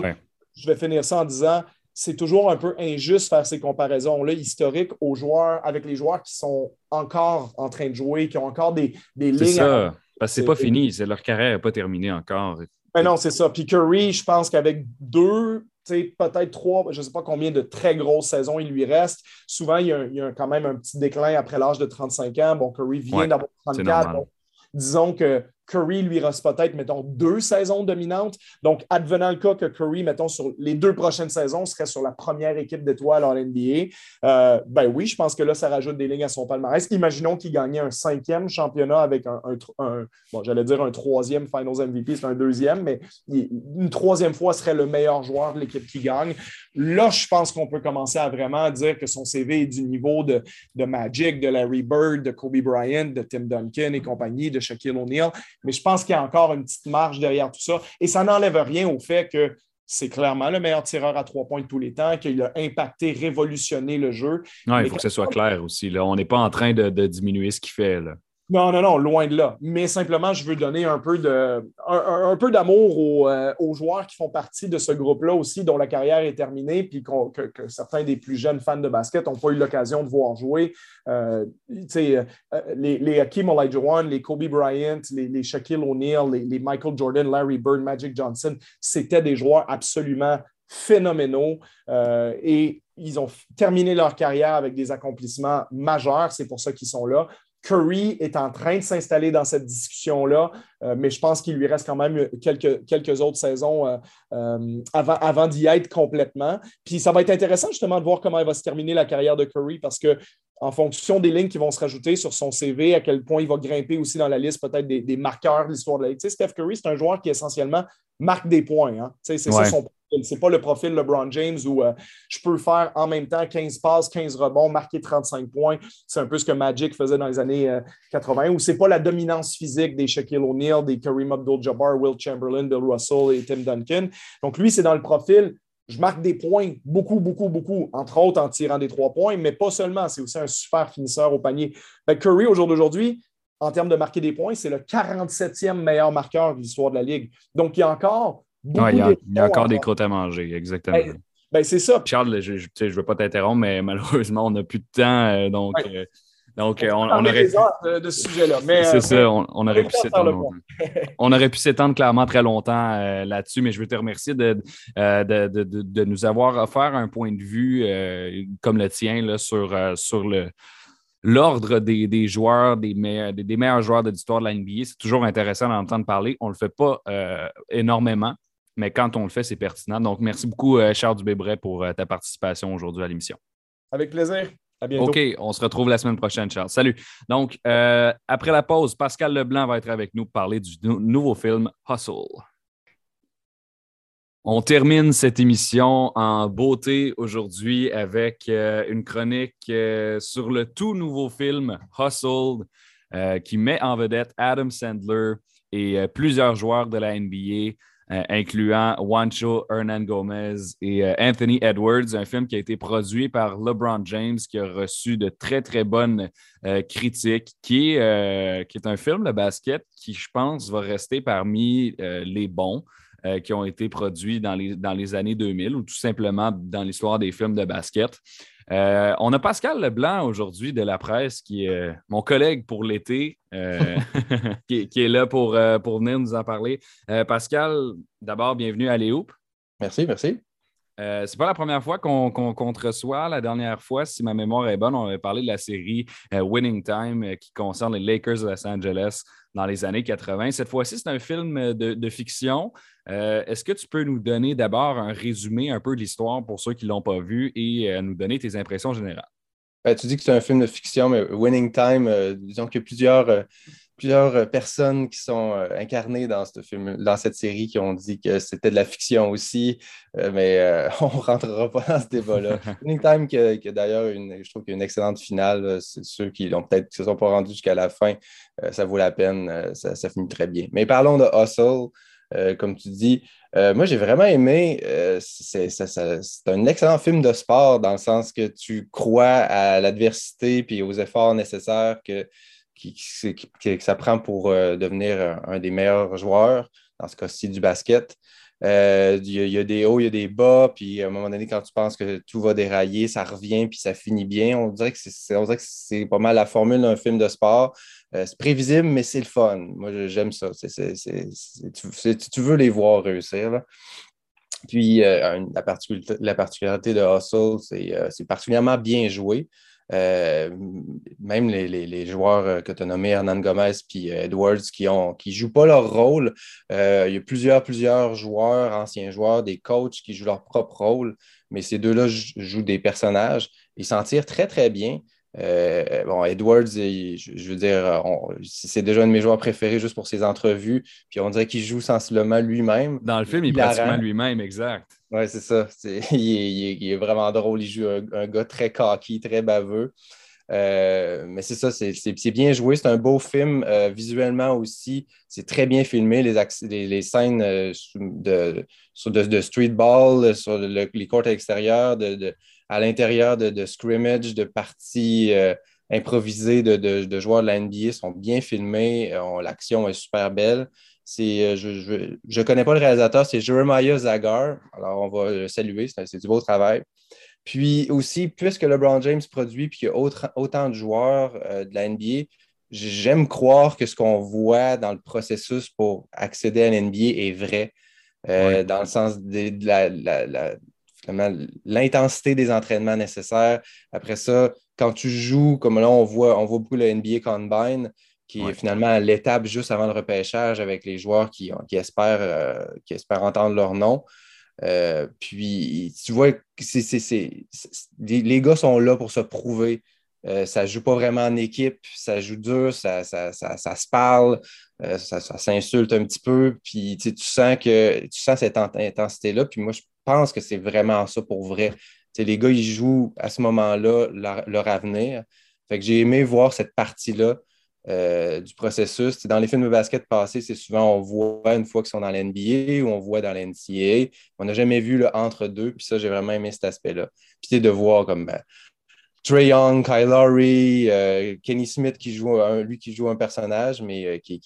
je vais finir ça en disant c'est toujours un peu injuste faire ces comparaisons-là historiques aux joueurs, avec les joueurs qui sont encore en train de jouer, qui ont encore des, des lignes. C'est ça, parce que c'est pas fini, leur carrière n'est pas terminée encore. Mais non, c'est ça. Puis Curry, je pense qu'avec deux, peut-être trois, je ne sais pas combien de très grosses saisons il lui reste. Souvent, il y a, quand même un petit déclin après l'âge de 35 ans. Bon, Curry vient d'avoir 34. disons que Curry lui reste peut-être, mettons, deux saisons dominantes. Donc, advenant le cas que Curry, mettons, sur les deux prochaines saisons, serait sur la première équipe d'étoiles en NBA, euh, ben oui, je pense que là, ça rajoute des lignes à son palmarès. Imaginons qu'il gagnait un cinquième championnat avec un, bon, j'allais dire un troisième Finals MVP, c'est un deuxième, mais une troisième fois serait le meilleur joueur de l'équipe qui gagne. Là, je pense qu'on peut commencer à vraiment dire que son CV est du niveau de, de Magic, de Larry Bird, de Kobe Bryant, de Tim Duncan et compagnie, de Shaquille O'Neal. Mais je pense qu'il y a encore une petite marge derrière tout ça. Et ça n'enlève rien au fait que c'est clairement le meilleur tireur à trois points de tous les temps, qu'il a impacté, révolutionné le jeu. Non, il faut que ce soit clair aussi. Là. On n'est pas en train de, de diminuer ce qu'il fait. Là. Non, non, non, loin de là. Mais simplement, je veux donner un peu, de, un, peu d'amour euh, aux, joueurs qui font partie de ce groupe-là aussi, dont la carrière est terminée, puis que, certains des plus jeunes fans de basket n'ont pas eu l'occasion de voir jouer. Euh, euh, les, les Hakeem Olajuwon, les Kobe Bryant, les, Shaquille O'Neal, les, les, Michael Jordan, Larry Bird, Magic Johnson, c'était des joueurs absolument phénoménaux et ils ont terminé leur carrière avec des accomplissements majeurs. C'est pour ça qu'ils sont là. Curry est en train de s'installer dans cette discussion-là, euh, mais je pense qu'il lui reste quand même quelques, quelques autres saisons euh, euh, avant, avant d'y être complètement. Puis ça va être intéressant justement de voir comment il va se terminer la carrière de Curry parce que en fonction des lignes qui vont se rajouter sur son CV, à quel point il va grimper aussi dans la liste peut-être des, marqueurs de l'histoire de la Ligue. Steph Curry, c'est un joueur qui essentiellement marque des points. Hein. C'est ça son c'est pas le profil LeBron James où euh, je peux faire en même temps 15 passes, 15 rebonds, marquer 35 points. C'est un peu ce que Magic faisait dans les années 80, euh, où c'est pas la dominance physique des Shaquille O'Neal, des Kareem Abdul-Jabbar, Will Chamberlain, Bill Russell et Tim Duncan. Donc lui, c'est dans le profil je marque des points, beaucoup, beaucoup, beaucoup, entre autres en tirant des trois points, mais pas seulement, c'est aussi un super finisseur au panier. Ben, Curry, au jour d'aujourd'hui, en termes de marquer des points, c'est le 47e meilleur marqueur de l'histoire de la Ligue. Donc, il y a encore il y a, encore des croûtes à manger, exactement. Ben, ben, c'est ça. Charles, je ne veux pas t'interrompre, mais malheureusement, on n'a plus de temps. Euh, donc, euh, donc on, on, aurait. De, de ce sujet-là. C'est euh, ça, on, aurait pu s'étendre. on aurait pu s'étendre clairement très longtemps là-dessus, mais je veux te remercier de, de, de, nous avoir offert un point de vue comme le tien là, sur, sur le l'ordre des, joueurs, des, meilleurs, des, meilleurs joueurs de l'histoire de la NBA. C'est toujours intéressant d'en entendre parler. On ne le fait pas énormément mais quand on le fait, c'est pertinent. Donc, merci beaucoup, euh, Charles Dubébret, pour euh, ta participation aujourd'hui à l'émission. Avec plaisir. À bientôt. OK, on se retrouve la semaine prochaine, Charles. Salut. Donc, euh, après la pause, Pascal Leblanc va être avec nous pour parler du nouveau film Hustle. On termine cette émission en beauté aujourd'hui avec euh, une chronique euh, sur le tout nouveau film Hustle qui met en vedette Adam Sandler et plusieurs joueurs de la NBA, incluant Juancho Hernan Gomez et Anthony Edwards, un film qui a été produit par LeBron James qui a reçu de très très bonnes critiques, qui est, un film de basket qui, je pense, va rester parmi les bons. Euh, qui ont été produits dans les, dans les années 2000 ou tout simplement dans l'histoire des films de basket. Euh, on a Pascal Leblanc aujourd'hui de la presse, qui est euh, mon collègue pour l'été, qui, est là pour, pour venir nous en parler. Pascal, d'abord, bienvenue à Léoup. Merci, merci. Euh, c'est pas la première fois qu'on te reçoit. La dernière fois, si ma mémoire est bonne, on avait parlé de la série Winning Time qui concerne les Lakers de Los Angeles dans les années 80. Cette fois-ci, c'est un film de fiction. Euh, est-ce que tu peux nous donner d'abord un résumé un peu de l'histoire pour ceux qui ne l'ont pas vu et euh, nous donner tes impressions générales? Ben, tu dis que c'est un film de fiction, mais Winning Time, euh, disons qu'il y a plusieurs, plusieurs personnes qui sont incarnées dans, ce film, dans cette série qui ont dit que c'était de la fiction aussi, mais on ne rentrera pas dans ce débat-là. Winning Time, qui a, d'ailleurs, je trouve qu'il y a une excellente finale. ceux qui l'ont peut-être se sont pas rendus jusqu'à la fin, ça vaut la peine, ça, ça, finit très bien. Mais parlons de Hustle. Euh, comme tu dis. Euh, moi, j'ai vraiment aimé. Euh, c'est un excellent film de sport dans le sens que tu crois à l'adversité puis aux efforts nécessaires que, ça prend pour devenir un, des meilleurs joueurs, dans ce cas-ci du basket. Il y, a des hauts, il y a des bas, puis à un moment donné, quand tu penses que tout va dérailler, ça revient, puis ça finit bien. On dirait que c'est pas mal la formule d'un film de sport. Euh, c'est prévisible, mais c'est le fun. Moi, j'aime ça. tu, veux les voir réussir. Puis, euh, la, particularité de Hustle, c'est euh, particulièrement bien joué. Même les, joueurs que tu as nommés, Hernan Gomez et Edwards, qui ne qui jouent pas leur rôle. il y a plusieurs, plusieurs joueurs, anciens joueurs, des coachs qui jouent leur propre rôle, mais ces deux-là jouent des personnages. Ils s'en tirent très, très bien. Euh, bon, Edwards, je, veux dire, c'est déjà un de mes joueurs préférés juste pour ses entrevues. Puis on dirait qu'il joue sensiblement lui-même. Dans le film, il est pratiquement lui-même, exact. Oui, c'est ça. il, est, vraiment drôle. Il joue un, gars très cocky, très baveux. Euh, mais c'est ça, c'est bien joué. C'est un beau film. Euh, visuellement aussi, c'est très bien filmé. Les, les, scènes de, de, street ball, sur les courts extérieurs, de à l'intérieur de, scrimmage, de parties euh, improvisées de, joueurs de la NBA sont bien filmées. Euh, l'action est super belle. Euh, je ne connais pas le réalisateur, c'est Jeremiah Zagar. Alors, on va le saluer, c'est du beau travail. Puis aussi, puisque LeBron James produit et qu'il y a autant de joueurs de la NBA, j'aime croire que ce qu'on voit dans le processus pour accéder à la NBA est vrai. Dans le sens de, la, l'intensité des entraînements nécessaires. Après ça, quand tu joues, comme là, on voit, on voit beaucoup le NBA Combine, qui est finalement l'étape juste avant le repêchage avec les joueurs qui, qui espèrent, euh, qui espèrent entendre leur nom. Euh, puis, tu vois, les gars sont là pour se prouver. Euh, ça ne joue pas vraiment en équipe, ça joue dur, ça, ça, se parle, ça, s'insulte un petit peu, puis tu sens que tu sens cette intensité-là. Puis moi, je pense que c'est vraiment ça pour vrai. les gars, ils jouent à ce moment-là leur, avenir. Fait que j'ai aimé voir cette partie-là euh, du processus. dans les films de basket passés, c'est souvent on voit une fois qu'ils sont dans l'NBA ou on voit dans l'NCA. On n'a jamais vu le entre-deux, puis ça, j'ai vraiment aimé cet aspect-là. Puis de voir comme ben, Trey Young, Kyle euh, Kenny Smith qui joue lui qui joue un personnage, mais euh, qui,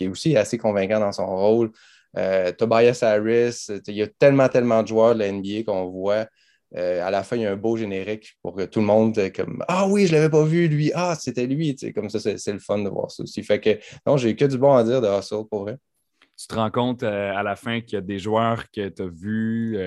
est aussi assez convaincant dans son rôle. Tobias Harris, il y a tellement, tellement de joueurs de la NBA qu'on voit. Euh, à la fin, il y a un beau générique pour que tout le monde comme Ah oui, je ne l'avais pas vu, lui. Ah, c'était lui. Comme ça, c'est le fun de voir ça aussi. Fait que non, j'ai que du bon à dire de Hustle pour vrai. Tu te rends compte euh, à la fin qu'il y a des joueurs que tu as vus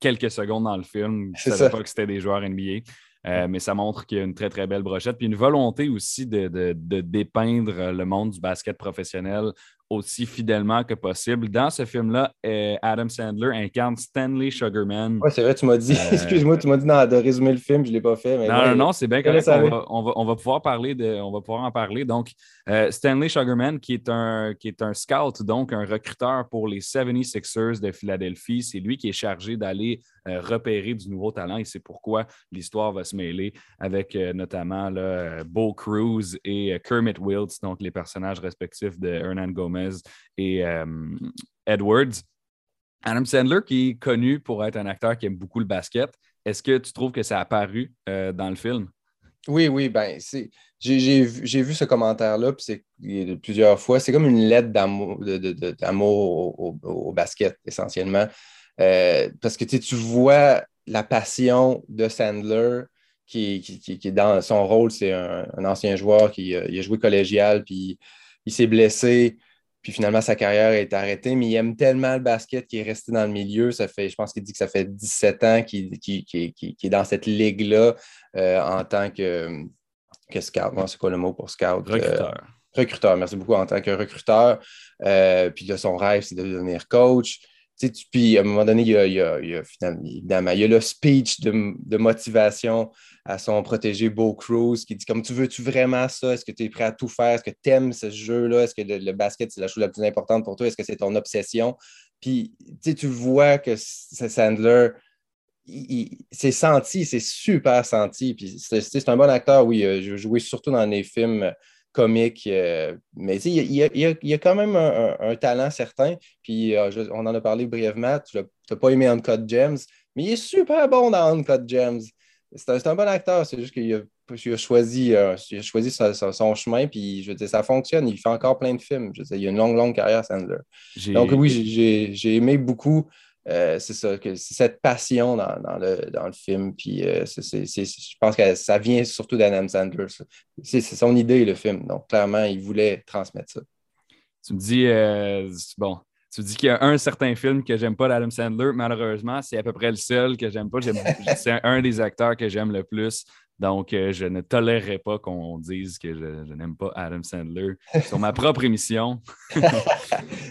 quelques secondes dans le film. Tu ne savais pas que c'était des joueurs NBA. Euh, mais ça montre qu'il y a une très, très belle brochette. Puis une volonté aussi de, dépeindre le monde du basket professionnel aussi fidèlement que possible. Dans ce film-là, euh, Adam Sandler incarne Stanley Sugarman. Oui, c'est vrai, tu m'as dit, euh, excuse-moi, tu m'as dit de résumer le film, je ne l'ai pas fait. non, non, non, c'est bien correct. On va, on, va, pouvoir parler de, on va pouvoir en parler. Donc, euh, Stanley Sugarman, qui est, un, qui est un scout, donc un recruteur pour les 76ers de Philadelphie, c'est lui qui est chargé d'aller repérer du nouveau talent et c'est pourquoi l'histoire va se mêler avec notamment là, Bo Cruz et Kermit Wiltz, donc les personnages respectifs de Hernan Gomez et euh, Edwards. Adam Sandler, qui est connu pour être un acteur qui aime beaucoup le basket, est-ce que tu trouves que ça a apparu euh, dans le film? Oui, oui, ben, j'ai vu ce commentaire-là plusieurs fois. C'est comme une lettre d'amour au, basket, essentiellement. Euh, parce que tu vois la passion de Sandler qui, est dans son rôle, c'est un, ancien joueur qui il a joué collégial, puis il s'est blessé. Puis finalement, sa carrière est arrêtée, mais il aime tellement le basket qu'il est resté dans le milieu. Ça fait, je pense qu'il dit que ça fait 17 ans qu'il est dans cette ligue-là euh, en tant que, que scout. C'est quoi le mot pour scout? Euh, recruteur. recruteur, merci beaucoup. En tant que recruteur. Euh, puis là, son rêve, c'est de devenir coach. puis à un moment donné, il y a, il y a, il y a évidemment, il y a le speech de, de motivation à son protégé Beau Cruz qui dit comme tu veux-tu vraiment ça? Est-ce que tu es prêt à tout faire? Est-ce que tu aimes ce jeu-là? Est-ce que le, basket, c'est la chose la plus importante pour toi? Est-ce que c'est ton obsession? Puis tu vois que Sandler, c'est senti, c'est super senti. Puis c'est un bon acteur, oui. Euh, je joué surtout dans les films comiques, euh, mais il y, a, il, y a, quand même un, talent certain. Puis euh, on en a parlé brièvement. Tu n'as pas aimé Uncut Gems, mais il est super bon dans Uncut Gems c'est un, bon acteur, c'est juste qu'il a, choisi, euh, choisi son, chemin, puis je veux dire, ça fonctionne. Il fait encore plein de films. Je veux il a une longue, longue carrière, Sandler. Donc oui, j'ai aimé beaucoup. Euh, c'est ça, que cette passion dans, le, film. Puis euh, je pense que ça vient surtout d'Adam Sandler. C'est son idée, le film. Donc, clairement, il voulait transmettre ça. Tu me dis, bon, tu dis qu'il y a un certain film que j'aime pas d'Adam Sandler. Malheureusement, c'est à peu près le seul que j'aime pas. C'est un des acteurs que j'aime le plus. Donc, euh, je ne tolérerai pas qu'on dise que je, n'aime pas Adam Sandler sur ma propre émission.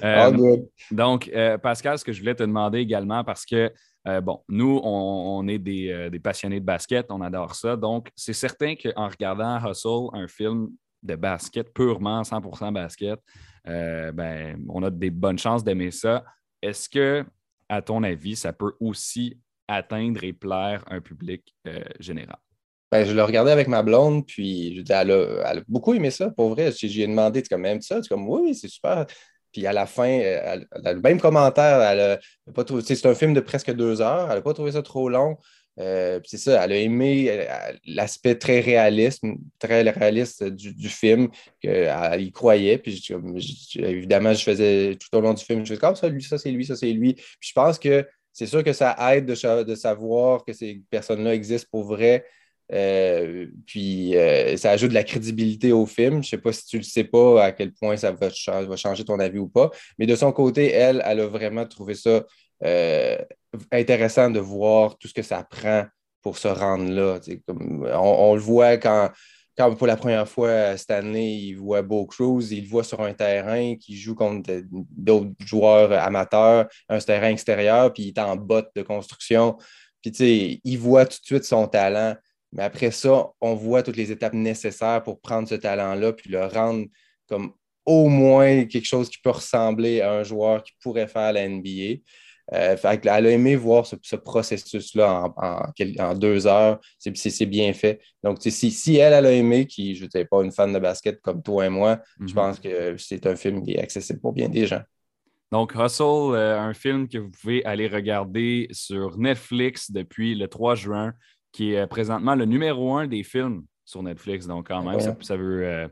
Euh, donc, euh, Pascal, ce que je voulais te demander également, parce que, bon, nous, on, est des, des, passionnés de basket, on adore ça. Donc, c'est certain qu'en regardant Hustle, un film de basket, purement 100% basket, euh, ben, on a des bonnes chances d'aimer ça. Est-ce que, à ton avis, ça peut aussi atteindre et plaire un public euh, général? Ben, je l'ai regardé avec ma blonde, puis elle a, beaucoup aimé ça, pour vrai. J'ai demandé, tu comme, ça? Tu comme, oui, c'est super. Puis à la fin, elle, a le même commentaire. Elle c'est un film de presque deux heures. Elle n'a pas trouvé ça trop long. Euh, c'est ça, elle a aimé euh, l'aspect très réaliste, très réaliste du, film, qu'elle y croyait. Puis évidemment, je faisais tout au long du film, je faisais comme ça, lui, ça c'est lui, ça c'est lui. Puis je pense que c'est sûr que ça aide de, savoir que ces personnes-là existent pour vrai. Euh, puis ça ajoute de la crédibilité au film. Je ne sais pas si tu le sais pas à quel point ça va, changer ton avis ou pas. Mais de son côté, elle, elle a vraiment trouvé ça intéressant de voir tout ce que ça prend pour se rendre là. on, le voit quand, pour la première fois, Stanley, il voit Beau Cruz, il le voit sur un terrain qui joue contre d'autres joueurs amateurs, un terrain extérieur, puis il est en botte de construction. Puis, il voit tout de suite son talent. Mais après ça, on voit toutes les étapes nécessaires pour prendre ce talent-là, puis le rendre comme au moins quelque chose qui peut ressembler à un joueur qui pourrait faire la NBA. Euh, elle a aimé voir ce, processus-là en, deux heures. C'est bien fait. Donc, si, elle, elle a aimé, qui, je n'étais pas une fan de basket comme toi et moi, je mhm. pense que c'est un film qui est accessible pour bien des gens. Donc, Hustle, euh, un film que vous pouvez aller regarder sur Netflix depuis le 3 juin, qui est euh, présentement le numéro un des films sur Netflix. Donc, quand même, ça, veut.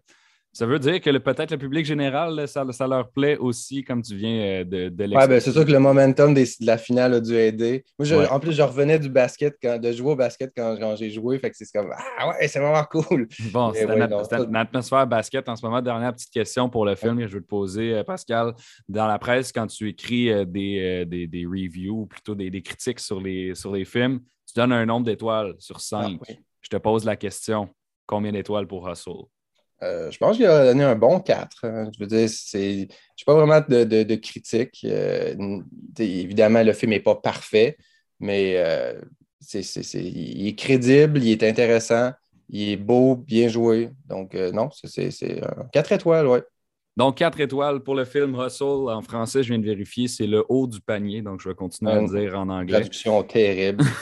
Ça veut dire que peut-être le public général, ça, leur plaît aussi, comme tu viens euh, de, de l'expliquer. ben, c'est sûr que le momentum de la finale a dû aider. Moi, en plus, je revenais du basket, quand, de jouer au basket quand, j'ai joué. Fait que c'est comme Ah ouais, c'est vraiment cool. Bon, c'est une, atmosphère basket en ce moment. Dernière petite question pour le film que je veux te poser, euh, Pascal. Dans la presse, quand tu écris euh, des, des, reviews ou plutôt des, critiques sur les, sur les films, tu donnes un nombre d'étoiles sur 5. Ah, je te pose la question combien d'étoiles pour Hustle? Euh, je pense qu'il a donné un bon 4. Hein. Je veux dire, je n'ai pas vraiment de, de, critique. Euh, évidemment, le film n'est pas parfait, mais euh, il est crédible, il est intéressant, il est beau, bien joué. Donc, non, c'est 4 étoiles, oui. Donc, 4 étoiles pour le film Russell. En français, je viens de vérifier, c'est le haut du panier. Donc, je vais continuer à le dire en anglais. Traduction terrible.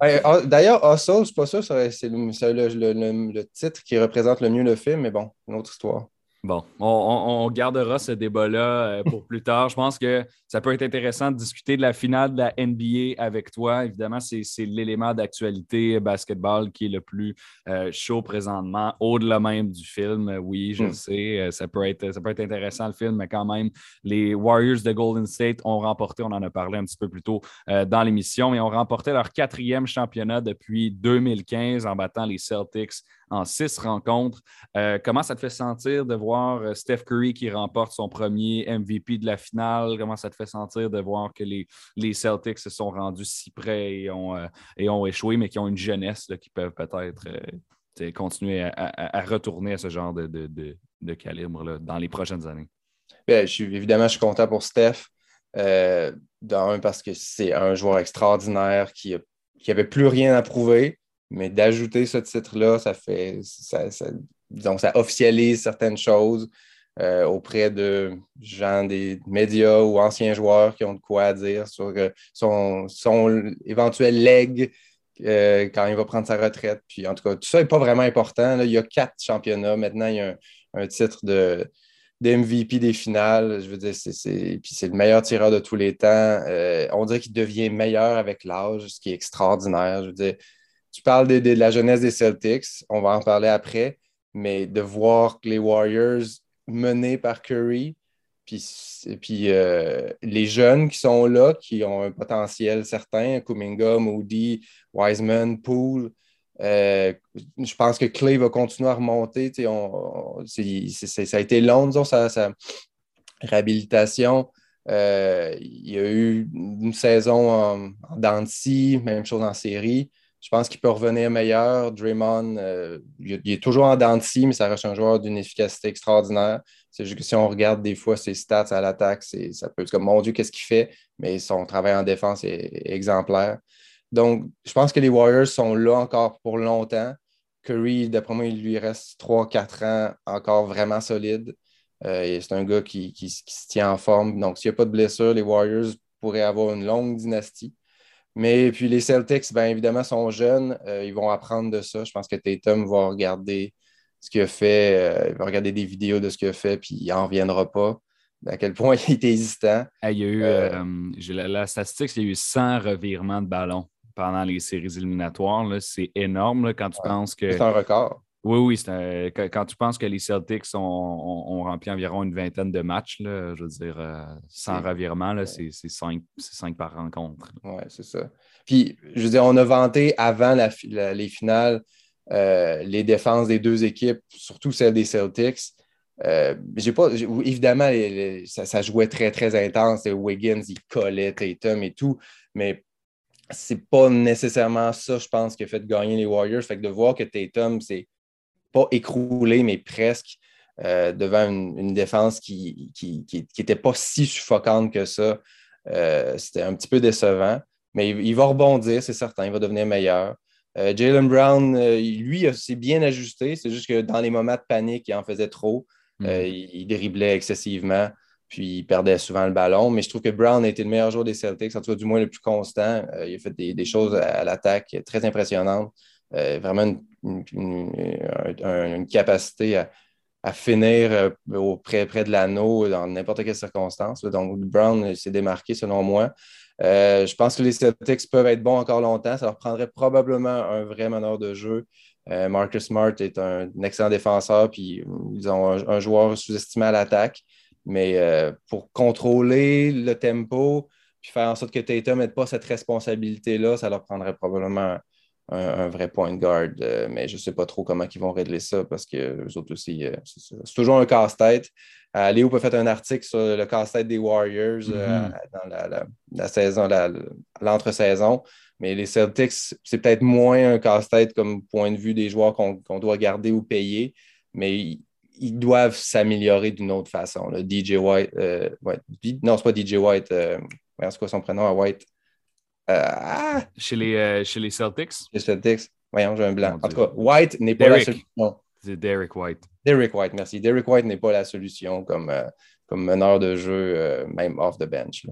Ah, d'ailleurs, Hustle, je ne suis pas sûr, c'est le, titre qui représente le mieux le film, mais bon, une autre histoire. Bon, on, gardera ce débat-là euh, pour plus tard. Je pense que ça peut être intéressant de discuter de la finale de la NBA avec toi. Évidemment, c'est l'élément d'actualité basketball qui est le plus euh, chaud présentement, au-delà même du film. Oui, je hmm. sais, euh, ça peut, être, ça peut être intéressant le film, mais quand même, les Warriors de Golden State ont remporté, on en a parlé un petit peu plus tôt dans l'émission, et ont remporté leur quatrième championnat depuis 2015 en battant les Celtics en six rencontres. Euh, comment ça te fait sentir de voir euh, Steph Curry qui remporte son premier MVP de la finale? Comment ça te fait sentir de voir que les, les Celtics se sont rendus si près et ont, euh, et ont échoué, mais qui ont une jeunesse qui peuvent peut-être continuer à, retourner à ce genre de, de, calibre dans les prochaines années? Suis, évidemment, je suis content pour Steph. d'un, parce que c'est un joueur extraordinaire qui n'avait plus rien à prouver. Mais d'ajouter ce titre-là, ça fait, ça, disons, ça officialise certaines choses euh, auprès de gens des médias ou anciens joueurs qui ont de quoi dire sur euh, son, son, éventuel leg euh, quand il va prendre sa retraite. Puis en tout cas, tout ça n'est pas vraiment important. Il y a quatre championnats. Maintenant, il y a un, titre de, MVP des finales. Je veux dire, c'est, c'est le meilleur tireur de tous les temps. on dirait qu'il devient meilleur avec l'âge, ce qui est extraordinaire. Je veux dire, tu parles de, la jeunesse des Celtics, on va en parler après, mais de voir les Warriors menés par Curry, puis, puis euh, les jeunes qui sont là, qui ont un potentiel certain, Kuminga, Moody, Wiseman, Poole, euh, je pense que Clay va continuer à remonter. ça a été long, disons, sa, réhabilitation. Euh, il y a eu une saison en, en même chose en série. Je pense qu'il peut revenir meilleur. Draymond, euh, il, est toujours en dents mais ça reste un joueur d'une efficacité extraordinaire. C'est juste que si on regarde des fois ses stats à l'attaque, ça peut être comme mon Dieu, qu'est-ce qu'il fait? Mais son travail en défense est, exemplaire. Donc, je pense que les Warriors sont là encore pour longtemps. Curry, d'après moi, il lui reste 3-4 ans encore vraiment solide. Euh, c'est un gars qui, qui, se tient en forme. Donc, s'il n'y a pas de blessure, les Warriors pourraient avoir une longue dynastie. Mais puis les Celtics, bien évidemment, sont jeunes. Euh, ils vont apprendre de ça. Je pense que Tatum va regarder ce qu'il a fait, euh, il va regarder des vidéos de ce qu'il a fait, puis il n'en reviendra pas. À quel point il était hésitant. il y a eu, euh, la, statistique, il y a eu 100 revirements de ballon pendant les séries éliminatoires. C'est énorme quand tu penses que. C'est un record. Oui, oui. quand, tu penses que les Celtics ont, rempli environ une vingtaine de matchs, je veux dire, euh, sans revirement, c'est cinq, par rencontre. Oui, c'est ça. Puis, je veux dire, on a vanté avant les finales euh, les défenses des deux équipes, surtout celle des Celtics. Euh, j'ai pas, évidemment, ça, jouait très, très intense. Wiggins, il collait Tatum et tout, mais c'est pas nécessairement ça, je pense, qui a fait gagner les Warriors. Fait que de voir que Tatum, c'est pas écroulé, mais presque, euh, devant une, défense qui n'était pas si suffocante que ça. Euh, c'était un petit peu décevant, mais il, va rebondir, c'est certain, il va devenir meilleur. Euh, Jalen Brown, lui, s'est bien ajusté. C'est juste que dans les moments de panique, il en faisait trop. Mm. il, driblait excessivement, puis il perdait souvent le ballon. Mais je trouve que Brown a été le meilleur joueur des Celtics, en tout cas du moins le plus constant. il a fait des, des choses à l'attaque très impressionnantes. Vraiment une, capacité à, finir euh, auprès près de l'anneau dans n'importe quelle circonstance. Donc, Brown s'est démarqué selon moi. Euh, je pense que les Celtics peuvent être bons encore longtemps. Ça leur prendrait probablement un vrai meneur de jeu. Euh, Marcus Smart est un, excellent défenseur, puis ils ont un, joueur sous-estimé à l'attaque. Mais pour contrôler le tempo, puis faire en sorte que Tatum n'ait pas cette responsabilité-là, ça leur prendrait probablement un, vrai point guard, euh, mais je ne sais pas trop comment ils vont régler ça parce que les autres aussi, euh, c'est toujours un casse-tête. Euh, Léo peut faire un article sur le casse-tête des Warriors mm-hmm. dans la, saison, l'entre-saison. Mais les Celtics, c'est peut-être moins un casse-tête comme point de vue des joueurs qu'on doit garder ou payer. mais ils, doivent s'améliorer d'une autre façon. DJ White, euh, non, c'est pas DJ White, c'est quoi son prénom à White? Ah! Chez, les, chez les Celtics? Les Celtics. Voyons, j'ai un blanc. En tout cas, White n'est pas la solution. C'est Derek White. Derek White, merci. Derek White n'est pas la solution comme, comme meneur de jeu, même off the bench.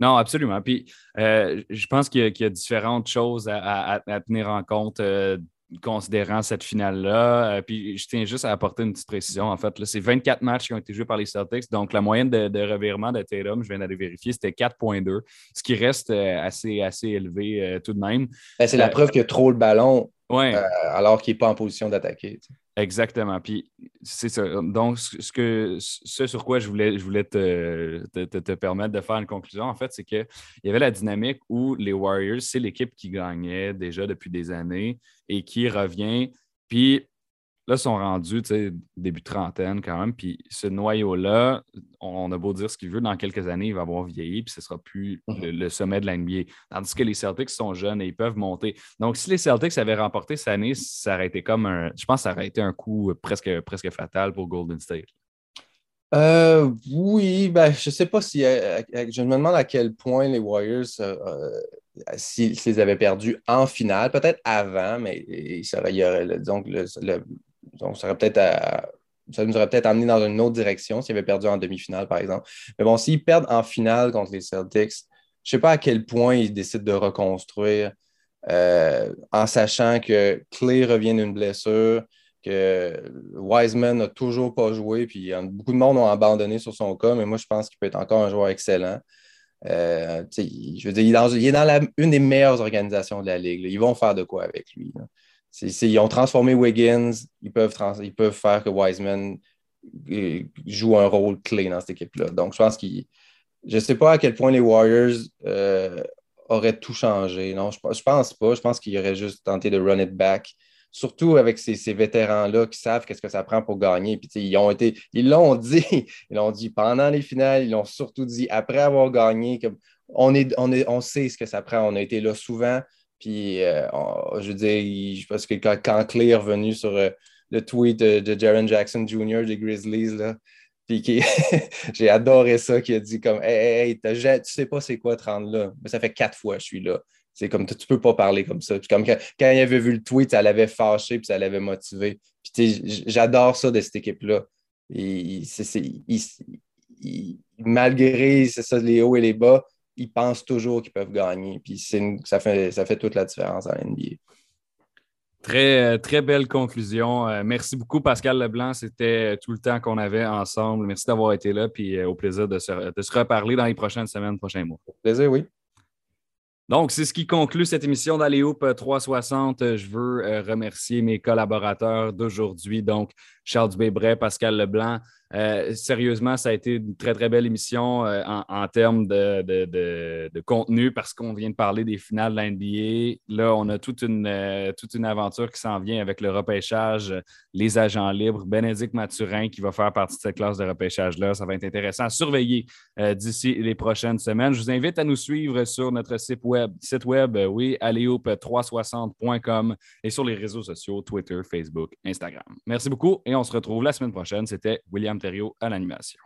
Non, absolument. Puis euh, je pense qu'il y, a différentes choses à, tenir en compte euh, considérant cette finale-là. Euh, puis je tiens juste à apporter une petite précision. En fait, c'est 24 matchs qui ont été joués par les Celtics. Donc la moyenne de, revirement de Tatum, je viens d'aller vérifier, c'était 4,2, ce qui reste assez, assez élevé tout de même. Ben, c'est la preuve qu'il a trop le ballon alors qu'il n'est pas en position d'attaquer. Exactement. Puis c'est ça. Donc, ce, que, ce sur quoi je voulais, je voulais te, te, permettre de faire une conclusion, en fait, c'est qu'il y avait la dynamique où les Warriors, c'est l'équipe qui gagnait déjà depuis des années et qui revient. Puis Là, ils sont rendus début trentaine quand même. Puis ce noyau-là, on, a beau dire ce qu'il veut, dans quelques années, il va avoir vieilli, puis ce ne sera plus mhm. le, sommet de l'NBA. Tandis que les Celtics sont jeunes et ils peuvent monter. Donc, si les Celtics avaient remporté cette année, ça aurait été comme un. Je pense que ça aurait été un coup presque, presque fatal pour Golden State. Euh, oui, ben, je ne sais pas si. Euh, euh, je me demande à quel point les Warriors, s'ils les avaient perdus en finale, peut-être avant, mais il y aurait, donc, le, donc, ça, peut ça nous aurait peut-être amené dans une autre direction s'ils avaient perdu en demi-finale, par exemple. Mais bon, s'ils perdent en finale contre les Celtics, je ne sais pas à quel point ils décident de reconstruire euh, en sachant que Clay revient d'une blessure, que Wiseman n'a toujours pas joué, puis beaucoup de monde ont abandonné sur son cas, mais moi, je pense qu'il peut être encore un joueur excellent. Euh, je veux dire, il est dans, une des meilleures organisations de la Ligue. Ils vont faire de quoi avec lui ils ont transformé Wiggins, ils peuvent, faire que Wiseman euh, joue un rôle clé dans cette équipe-là. Donc, je pense qu'il. Je ne sais pas à quel point les Warriors euh, auraient tout changé. Non, je ne pense pas. Je pense qu'ils auraient juste tenté de run it back. Surtout avec ces, vétérans-là qui savent qu'est-ce que ça prend pour gagner. Puis, ils l'ont dit, ils l'ont dit pendant les finales, ils l'ont surtout dit après avoir gagné. On sait ce que ça prend. On a été là souvent. Puis, euh, je veux dire, je pense que quand, Clay est revenu sur euh, le tweet de, Jaron Jackson Jr. des Grizzlies, là, puis j'ai adoré ça, qui a dit comme Hey, hey, tu sais pas c'est quoi te rendre là. Mais ça fait quatre fois que je suis là. C'est comme tu peux pas parler comme ça. Puis comme quand, il avait vu le tweet, ça l'avait fâché puis ça l'avait motivé. Puis j'adore ça de cette équipe-là. malgré ça, les hauts et les bas, ils pensent toujours qu'ils peuvent gagner. Puis ça, fait, ça fait toute la différence à NBA. Très, très belle conclusion. Euh, merci beaucoup, Pascal Leblanc. C'était tout le temps qu'on avait ensemble. Merci d'avoir été là. Puis euh, au plaisir de se, de se, reparler dans les prochaines semaines, prochains mois. Au plaisir, oui. Donc, c'est ce qui conclut cette émission d'Aléoupe 360. Je veux euh, remercier mes collaborateurs d'aujourd'hui, donc Charles Dubébret, Pascal Leblanc, euh, sérieusement, ça a été une très, très belle émission euh, en, termes de, contenu parce qu'on vient de parler des finales de la NBA. Là, on a toute une, euh, toute une aventure qui s'en vient avec le repêchage, les agents libres, Bénédicte Mathurin qui va faire partie de cette classe de repêchage-là. Ça va être intéressant à surveiller d'ici les prochaines semaines. Je vous invite à nous suivre sur notre site web, site web oui, 360com et sur les réseaux sociaux, Twitter, Facebook, Instagram. Merci beaucoup et on se retrouve la semaine prochaine. C'était William à l'animation.